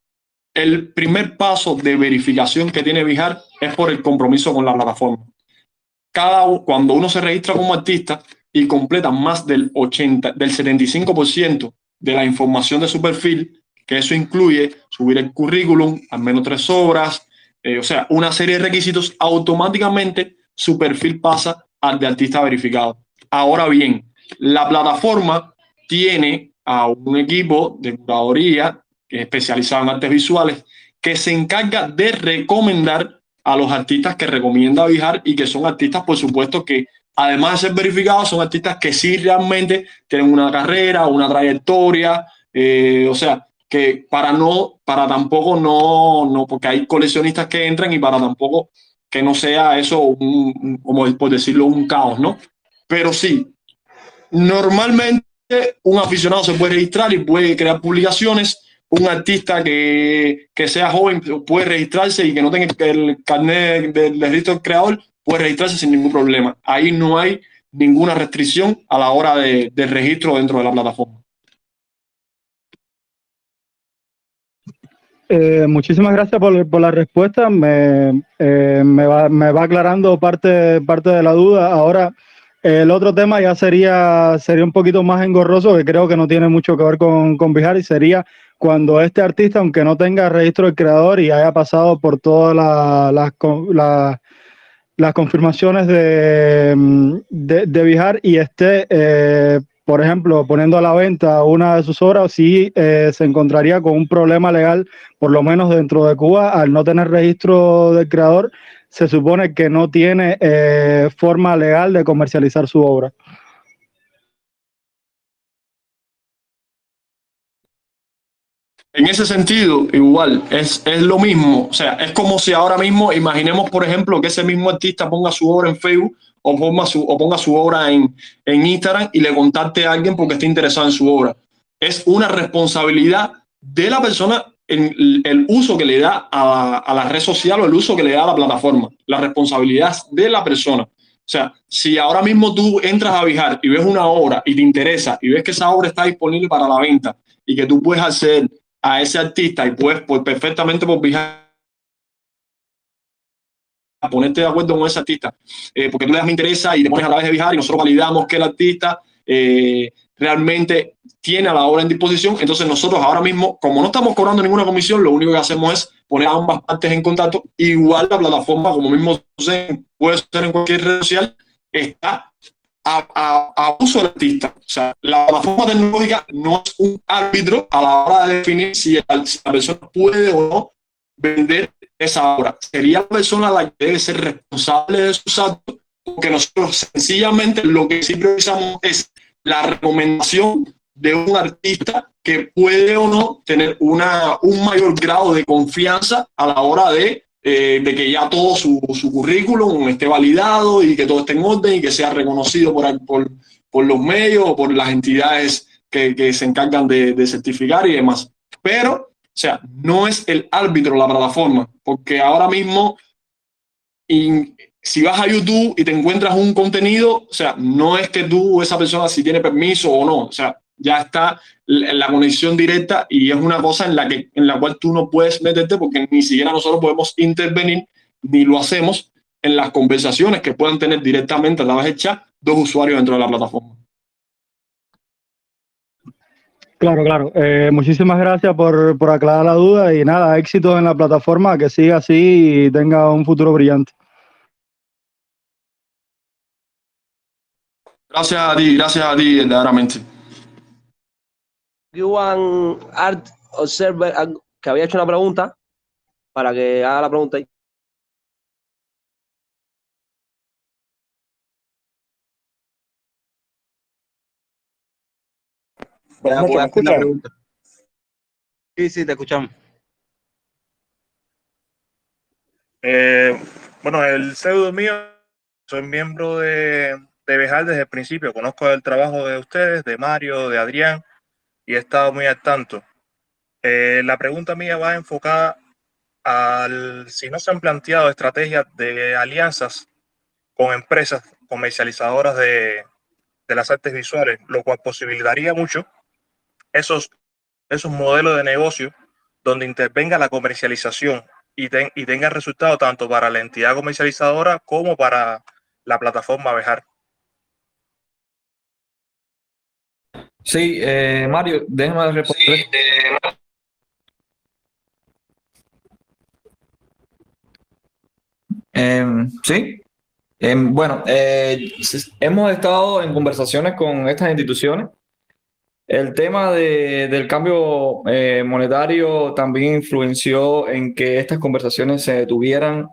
el primer paso de verificación que tiene Vijar es por el compromiso con la plataforma. Cada, cuando uno se registra como artista y completa más del 80, del 75% de la información de su perfil, que eso incluye subir el currículum, al menos tres obras, eh, o sea, una serie de requisitos, automáticamente su perfil pasa al de artista verificado. Ahora bien, la plataforma tiene a un equipo de curaduría especializado en artes visuales que se encarga de recomendar a los artistas que recomienda Vijar y que son artistas, por supuesto, que además de ser verificados, son artistas que sí realmente tienen una carrera, una trayectoria, eh, o sea, que para no, para tampoco no, no, porque hay coleccionistas que entran y para tampoco que no sea eso, un, como por decirlo, un caos, ¿no? Pero sí, normalmente un aficionado se puede registrar y puede crear publicaciones. Un artista que, que sea joven puede registrarse y que no tenga el carnet del registro creador puede registrarse sin ningún problema. Ahí no hay ninguna restricción a la hora de, del registro dentro de la plataforma. Eh, muchísimas gracias por, por la respuesta. Me, eh, me, va, me, va, aclarando parte, parte de la duda. Ahora, el otro tema ya sería, sería un poquito más engorroso, que creo que no tiene mucho que ver con, con y sería cuando este artista, aunque no tenga registro del creador y haya pasado por todas las las confirmaciones de, de, de y esté, eh, por ejemplo, poniendo a la venta una de sus obras, sí eh, se encontraría con un problema legal, por lo menos dentro de Cuba, al no tener registro del creador se supone que no tiene eh, forma legal de comercializar su obra. En ese sentido, igual, es, es, lo mismo. O sea, es como si ahora mismo, imaginemos, por ejemplo, que ese mismo artista ponga su obra en Facebook o ponga su, o ponga su obra en, en Instagram y le contacte a alguien porque esté interesado en su obra. Es una responsabilidad de la persona el uso que le da a, la red social o el uso que le da a la plataforma. La responsabilidad de la persona. O sea, si ahora mismo tú entras a Vijar y ves una obra y te interesa y ves que esa obra está disponible para la venta y que tú puedes hacer a ese artista y puedes pues, perfectamente por Vijar ponerte de acuerdo con ese artista, eh, porque tú le das mi interesa y te pones a la vez de Vijar y nosotros validamos que el artista eh, realmente tiene a la obra en disposición. Entonces nosotros ahora mismo, como no estamos cobrando ninguna comisión, lo único que hacemos es poner a ambas partes en contacto. Igual la plataforma, como mismo puede ser en cualquier red social, está a, uso del artista. O sea, la plataforma tecnológica no es un árbitro a la hora de definir si, si la persona puede o no vender esa obra. Sería la persona la que debe ser responsable de sus actos, porque nosotros sencillamente lo que sí priorizamos es la recomendación de un artista que puede o no tener una, un mayor grado de confianza a la hora de, eh, de que ya todo su, su, currículum esté validado y que todo esté en orden y que sea reconocido por, por, por los medios o por las entidades que, que se encargan de, de, certificar y demás. Pero, o sea, no es el árbitro la plataforma, porque ahora mismo y si vas a YouTube y te encuentras un contenido, o sea, no es que tú, esa persona, si tiene permiso o no, o sea, ya está la conexión directa y es una cosa en la, que, en la cual tú no puedes meterte porque ni siquiera nosotros podemos intervenir ni lo hacemos en las conversaciones que puedan tener directamente a través del chat dos usuarios dentro de la plataforma. Claro, claro. Eh, muchísimas gracias por, por aclarar la duda y nada, éxito en la plataforma, que siga así y tenga un futuro brillante. Gracias a ti, gracias a ti, verdaderamente. Juan Art Observer, que había hecho una pregunta, para que haga la pregunta ahí. Ya, ¿Me puedes hacer la escuchan? pregunta. Sí, sí, te escuchamos. Eh, bueno, el pseudo mío, soy miembro de, de Bejal desde el principio. Conozco el trabajo de ustedes, de Mario, de Adrián, y he estado muy al tanto. Eh, la pregunta mía va enfocada al si no se han planteado estrategias de alianzas con empresas comercializadoras de, de las artes visuales, lo cual posibilitaría mucho esos, esos modelos de negocio donde intervenga la comercialización y, ten- y tenga resultado tanto para la entidad comercializadora como para la plataforma Bejar. Sí, eh, Mario, déjame responder. Em, sí, Em, bueno, eh, hemos estado en conversaciones con estas instituciones. El tema de- del cambio eh, monetario también influenció en que estas conversaciones se detuvieran.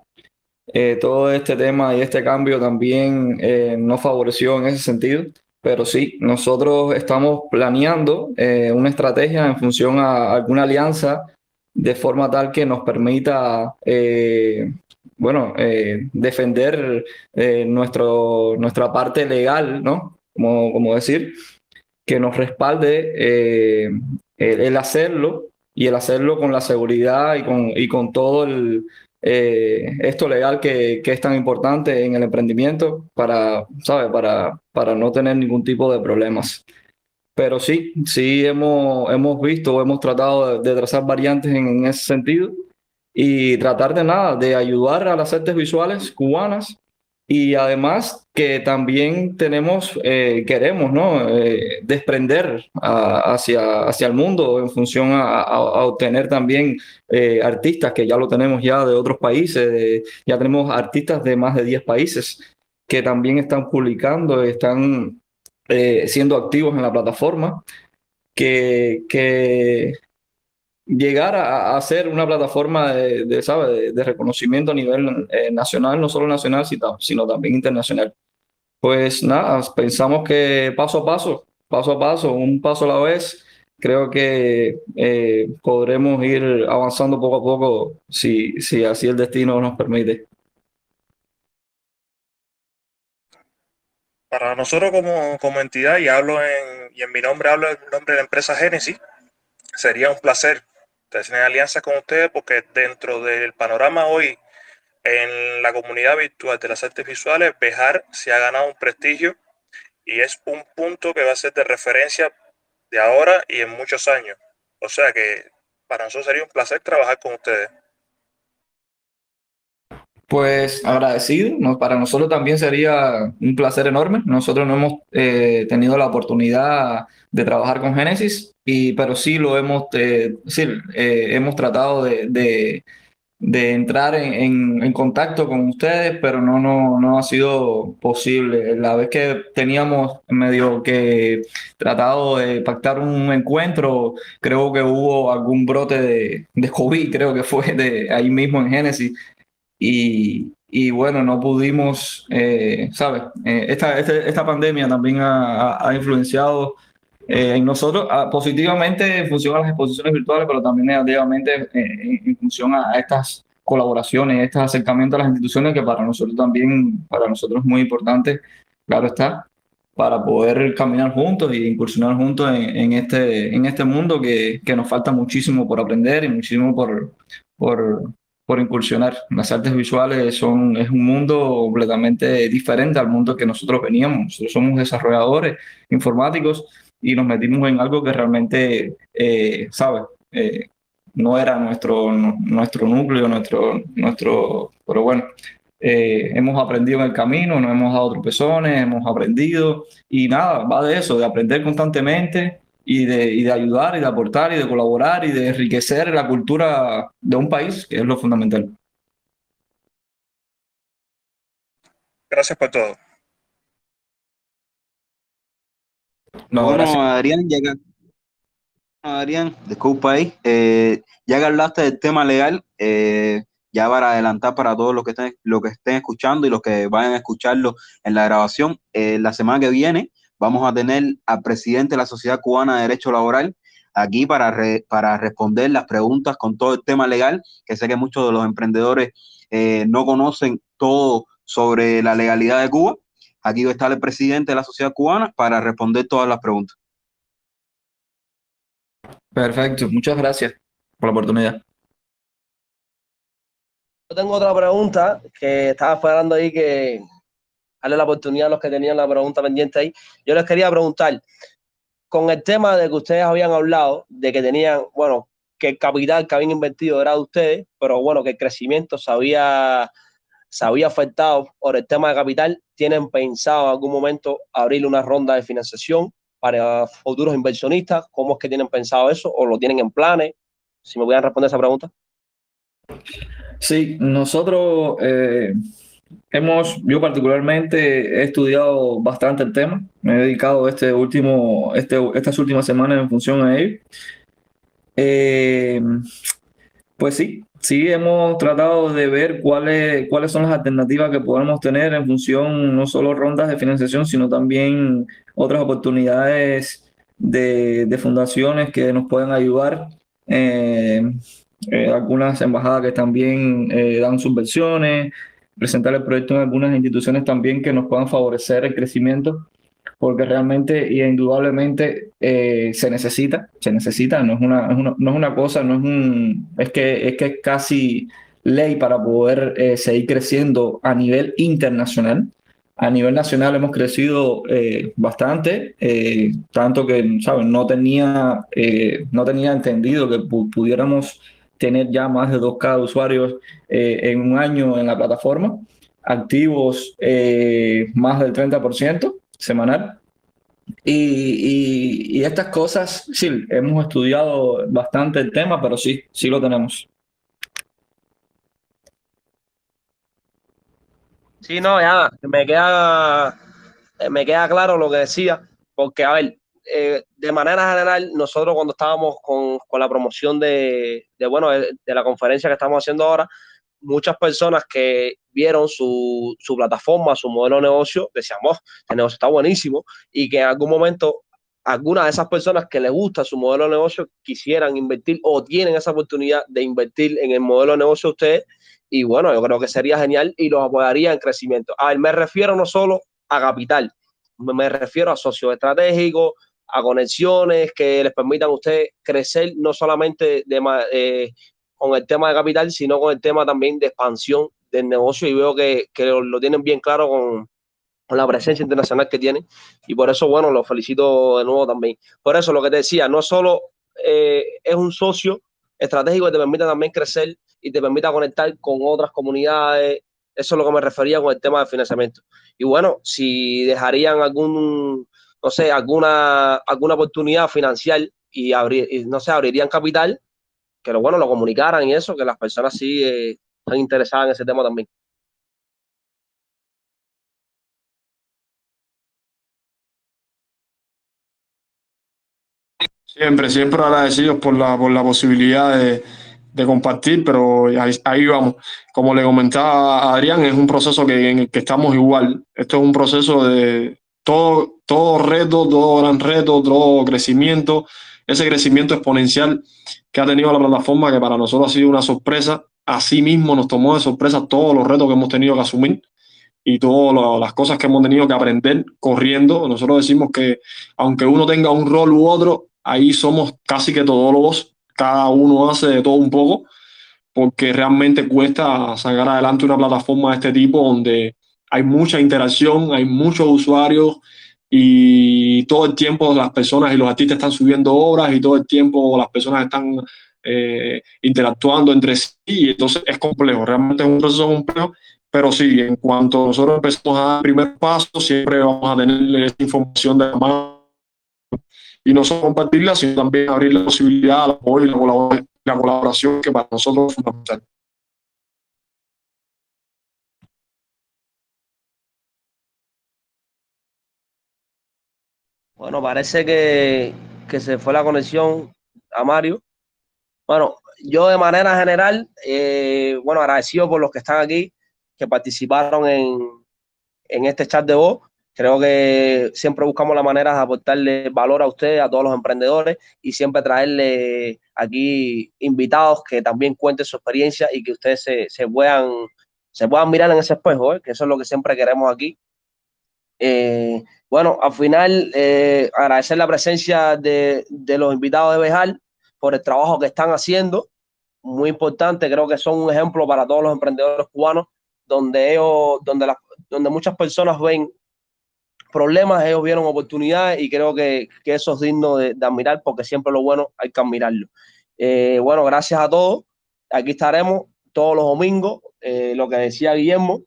Eh, todo este tema y este cambio también eh, no favoreció en ese sentido. Pero sí, nosotros estamos planeando eh, una estrategia en función a alguna alianza de forma tal que nos permita, eh, bueno, eh, defender nuestro, nuestra parte legal, ¿no? Como, como decir, que nos respalde el, el hacerlo y el hacerlo con la seguridad y con, y con todo el, eh, esto legal que, que es tan importante en el emprendimiento para, ¿sabe? Para, para no tener ningún tipo de problemas. Pero sí, sí hemos, hemos visto, hemos tratado de, trazar variantes en, en ese sentido y tratar de nada, de ayudar a las artes visuales cubanas y además que también tenemos, eh, queremos, ¿no? Eh, desprender a- hacia, hacia el mundo en función a, a- a obtener también eh, artistas que ya lo tenemos ya de otros países, de- ya tenemos artistas de más de 10 países que también están publicando, están eh, siendo activos en la plataforma, que, que llegar a, a ser una plataforma de, de, de, reconocimiento a nivel eh, nacional, no solo nacional, sino, sino también internacional. Pues nada, pensamos que paso a paso, paso a paso, un paso a la vez, creo que eh, podremos ir avanzando poco a poco si, si así el destino nos permite. Para nosotros como, como entidad, y hablo en, y en mi nombre, hablo en nombre de la empresa Génesis, sería un placer tener alianzas con ustedes porque dentro del panorama hoy en la comunidad virtual de las artes visuales, Bejar se ha ganado un prestigio y es un punto que va a ser de referencia de ahora y en muchos años. O sea que para nosotros sería un placer trabajar con ustedes. Pues agradecido. Para nosotros también sería un placer enorme. Nosotros no hemos eh, tenido la oportunidad de trabajar con Génesis, y, pero sí lo hemos, eh, sí, eh, hemos tratado de, de, entrar en, en, en, contacto con ustedes, pero no, no, no ha sido posible. La vez que teníamos medio que tratado de pactar un encuentro, creo que hubo algún brote de, de COVID, creo que fue de ahí mismo en Génesis. Y, y, bueno, no pudimos, eh, ¿sabes? Eh, esta, esta, esta, pandemia también ha, ha influenciado eh, en nosotros ah, positivamente en función a las exposiciones virtuales, pero también negativamente eh, en, función a, estas colaboraciones, estos acercamientos a las instituciones que para nosotros también, para nosotros es muy importante, claro está, para poder caminar juntos y incursionar juntos en, en este, en este mundo que, que nos falta muchísimo por aprender y muchísimo por, por, por incursionar. Las artes visuales son, es un mundo completamente diferente al mundo que nosotros veníamos. Nosotros somos desarrolladores informáticos y nos metimos en algo que realmente, eh, ¿sabes? Eh, no era nuestro, nuestro núcleo, nuestro, nuestro, pero bueno, eh, hemos aprendido en el camino, nos hemos dado tropezones, hemos aprendido y nada, va de eso, de aprender constantemente y de, y de ayudar y de aportar y de colaborar y de enriquecer la cultura de un país, que es lo fundamental. Gracias por todo. No, bueno, Adrián, llega. Adrián, disculpa ahí. Eh, ya que hablaste del tema legal, eh, ya para adelantar para todos los que estén, que estén escuchando y los que vayan a escucharlo en la grabación, eh, la semana que viene vamos a tener al presidente de la Sociedad Cubana de Derecho Laboral aquí para, para responder las preguntas con todo el tema legal, que sé que muchos de los emprendedores eh, no conocen todo sobre la legalidad de Cuba. Aquí va a estar el presidente de la Sociedad Cubana para responder todas las preguntas. Perfecto, muchas gracias por la oportunidad. Yo tengo otra pregunta que estaba esperando ahí que darle la oportunidad a los que tenían la pregunta pendiente ahí. Yo les quería preguntar, con el tema de que ustedes habían hablado, de que tenían, bueno, que el capital que habían invertido era de ustedes, pero bueno, que el crecimiento se había, afectado por el tema de capital, ¿tienen pensado en algún momento abrir una ronda de financiación para futuros inversionistas? ¿Cómo es que tienen pensado eso? ¿O lo tienen en planes? Si me a responder esa pregunta. Sí, nosotros eh, hemos, yo particularmente he estudiado bastante el tema, me he dedicado este último, este, estas últimas semanas en función a ello. Eh, pues sí, sí hemos tratado de ver cuáles, cuáles son las alternativas que podemos tener en función no solo rondas de financiación, sino también otras oportunidades de, de fundaciones que nos puedan ayudar. Eh, eh, algunas embajadas que también eh, dan subvenciones, presentar el proyecto en algunas instituciones también que nos puedan favorecer el crecimiento, porque realmente y indudablemente eh, se necesita, se necesita, no es una, no es una cosa, no es un, es que es que es casi ley para poder seguir creciendo a nivel internacional. A nivel nacional hemos crecido bastante, tanto que, ¿saben? No tenía, no tenía entendido que pudiéramos tener ya más de 2K usuarios eh, en un año en la plataforma, activos eh, más del 30% semanal. Y, y, estas cosas, sí, hemos estudiado bastante el tema, pero sí, sí lo tenemos. Sí, no, ya, me queda, me queda claro lo que decía, porque, a ver, eh, de manera general, nosotros cuando estábamos con, con la promoción de, de, bueno, de, la conferencia que estamos haciendo ahora, muchas personas que vieron su, su plataforma, su modelo de negocio, decíamos, oh, este negocio está buenísimo y que en algún momento algunas de esas personas que les gusta su modelo de negocio quisieran invertir o tienen esa oportunidad de invertir en el modelo de negocio de ustedes. Y bueno, yo creo que sería genial y los apoyaría en crecimiento. A ver, me refiero no solo a capital, me refiero a socios estratégicos, a conexiones que les permitan a ustedes crecer no solamente de, eh, con el tema de capital, sino con el tema también de expansión del negocio y veo que, que lo, tienen bien claro con, con, la presencia internacional que tienen y por eso, bueno, los felicito de nuevo también. Por eso lo que te decía, no solo eh, es un socio estratégico que te permite también crecer y te permita conectar con otras comunidades, eso es lo que me refería con el tema del financiamiento. Y bueno, si dejarían algún no sé, alguna, alguna oportunidad financiera y, abrir, y, no sé, abrirían capital, que lo bueno, lo comunicaran y eso, que las personas sí eh, están interesadas en ese tema también. Siempre, siempre agradecidos por la, por la posibilidad de, compartir, pero ahí, vamos. Como le comentaba a Adrián, es un proceso que, en el que estamos igual. Esto es un proceso de, todo, todo reto, todo gran reto, todo crecimiento, ese crecimiento exponencial que ha tenido la plataforma, que para nosotros ha sido una sorpresa. Así mismo nos tomó de sorpresa todos los retos que hemos tenido que asumir y todas las cosas que hemos tenido que aprender corriendo. Nosotros decimos que aunque uno tenga un rol u otro, ahí somos casi que todólogos, cada uno hace de todo un poco, porque realmente cuesta sacar adelante una plataforma de este tipo donde hay mucha interacción, hay muchos usuarios y todo el tiempo las personas y los artistas están subiendo obras y todo el tiempo las personas están eh, interactuando entre sí, y entonces es complejo, realmente es un proceso complejo, pero sí, en cuanto nosotros empezamos a dar el primer paso, siempre vamos a tener información de la mano y no solo compartirla, sino también abrir la posibilidad al apoyo y la colaboración que para nosotros es fundamental. Bueno, parece que, que se fue la conexión a Mario. Bueno, yo de manera general, eh, bueno, agradecido por los que están aquí, que participaron en, en este chat de voz. Creo que siempre buscamos la manera de aportarle valor a ustedes, a todos los emprendedores, y siempre traerle aquí invitados que también cuenten su experiencia y que ustedes se, se puedan, se puedan mirar en ese espejo, ¿eh? que eso es lo que siempre queremos aquí. Eh, bueno, al final, eh, agradecer la presencia de, de, los invitados de Bejal por el trabajo que están haciendo. Muy importante, creo que son un ejemplo para todos los emprendedores cubanos, donde ellos, donde, donde muchas personas ven problemas, ellos vieron oportunidades y creo que, que eso es digno de, de, admirar porque siempre lo bueno hay que admirarlo. Eh, bueno, gracias a todos. Aquí estaremos todos los domingos, eh, lo que decía Guillermo.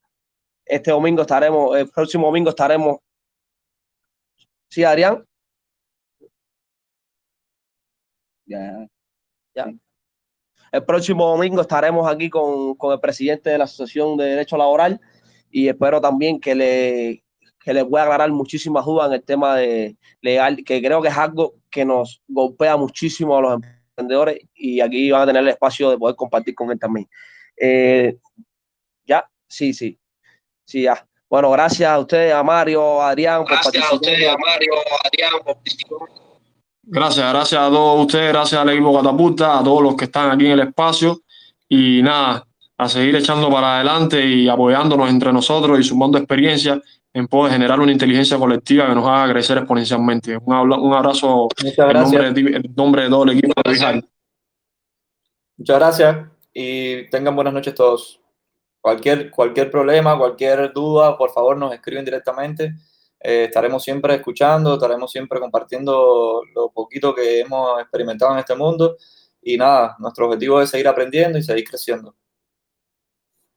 Este domingo estaremos, el próximo domingo estaremos Sí, Adrián. Ya, ya. El próximo domingo estaremos aquí con, con, el presidente de la Asociación de Derecho Laboral y espero también que le, que le pueda aclarar muchísimas dudas en el tema de legal, que creo que es algo que nos golpea muchísimo a los emprendedores y aquí van a tener el espacio de poder compartir con él también. Eh, ¿Ya? Sí, sí. Sí, ya. Bueno, gracias a ustedes, a Mario, a Adrián, por gracias participar. a ustedes, a Mario, a Adrián, por participar. Gracias, gracias a todos ustedes, gracias al equipo Catapulta, a todos los que están aquí en el espacio y nada, a seguir echando para adelante y apoyándonos entre nosotros y sumando experiencia en poder generar una inteligencia colectiva que nos haga crecer exponencialmente. Un, un abrazo en nombre, de, en nombre, de, todo el equipo de. Muchas gracias y tengan buenas noches todos. Cualquier, cualquier problema, cualquier duda, por favor nos escriben directamente. Eh, estaremos siempre escuchando, estaremos siempre compartiendo lo poquito que hemos experimentado en este mundo. Y nada, nuestro objetivo es seguir aprendiendo y seguir creciendo.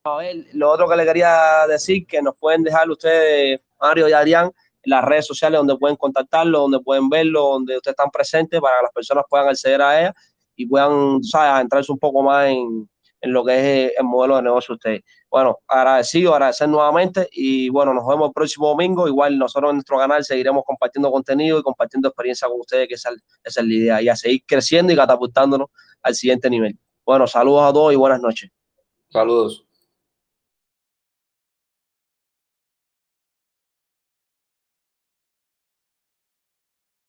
A ver, lo otro que le quería decir, que nos pueden dejar ustedes, Mario y Adrián, las redes sociales donde pueden contactarlo, donde pueden verlo, donde ustedes están presentes para que las personas puedan acceder a ella y puedan, ¿sabes?, entrarse un poco más en, en lo que es el modelo de negocio de ustedes. Bueno, agradecido, agradecer nuevamente y bueno, nos vemos el próximo domingo. Igual nosotros en nuestro canal seguiremos compartiendo contenido y compartiendo experiencia con ustedes, que esa, esa es la idea, y a seguir creciendo y catapultándonos al siguiente nivel. Bueno, saludos a todos y buenas noches. Saludos.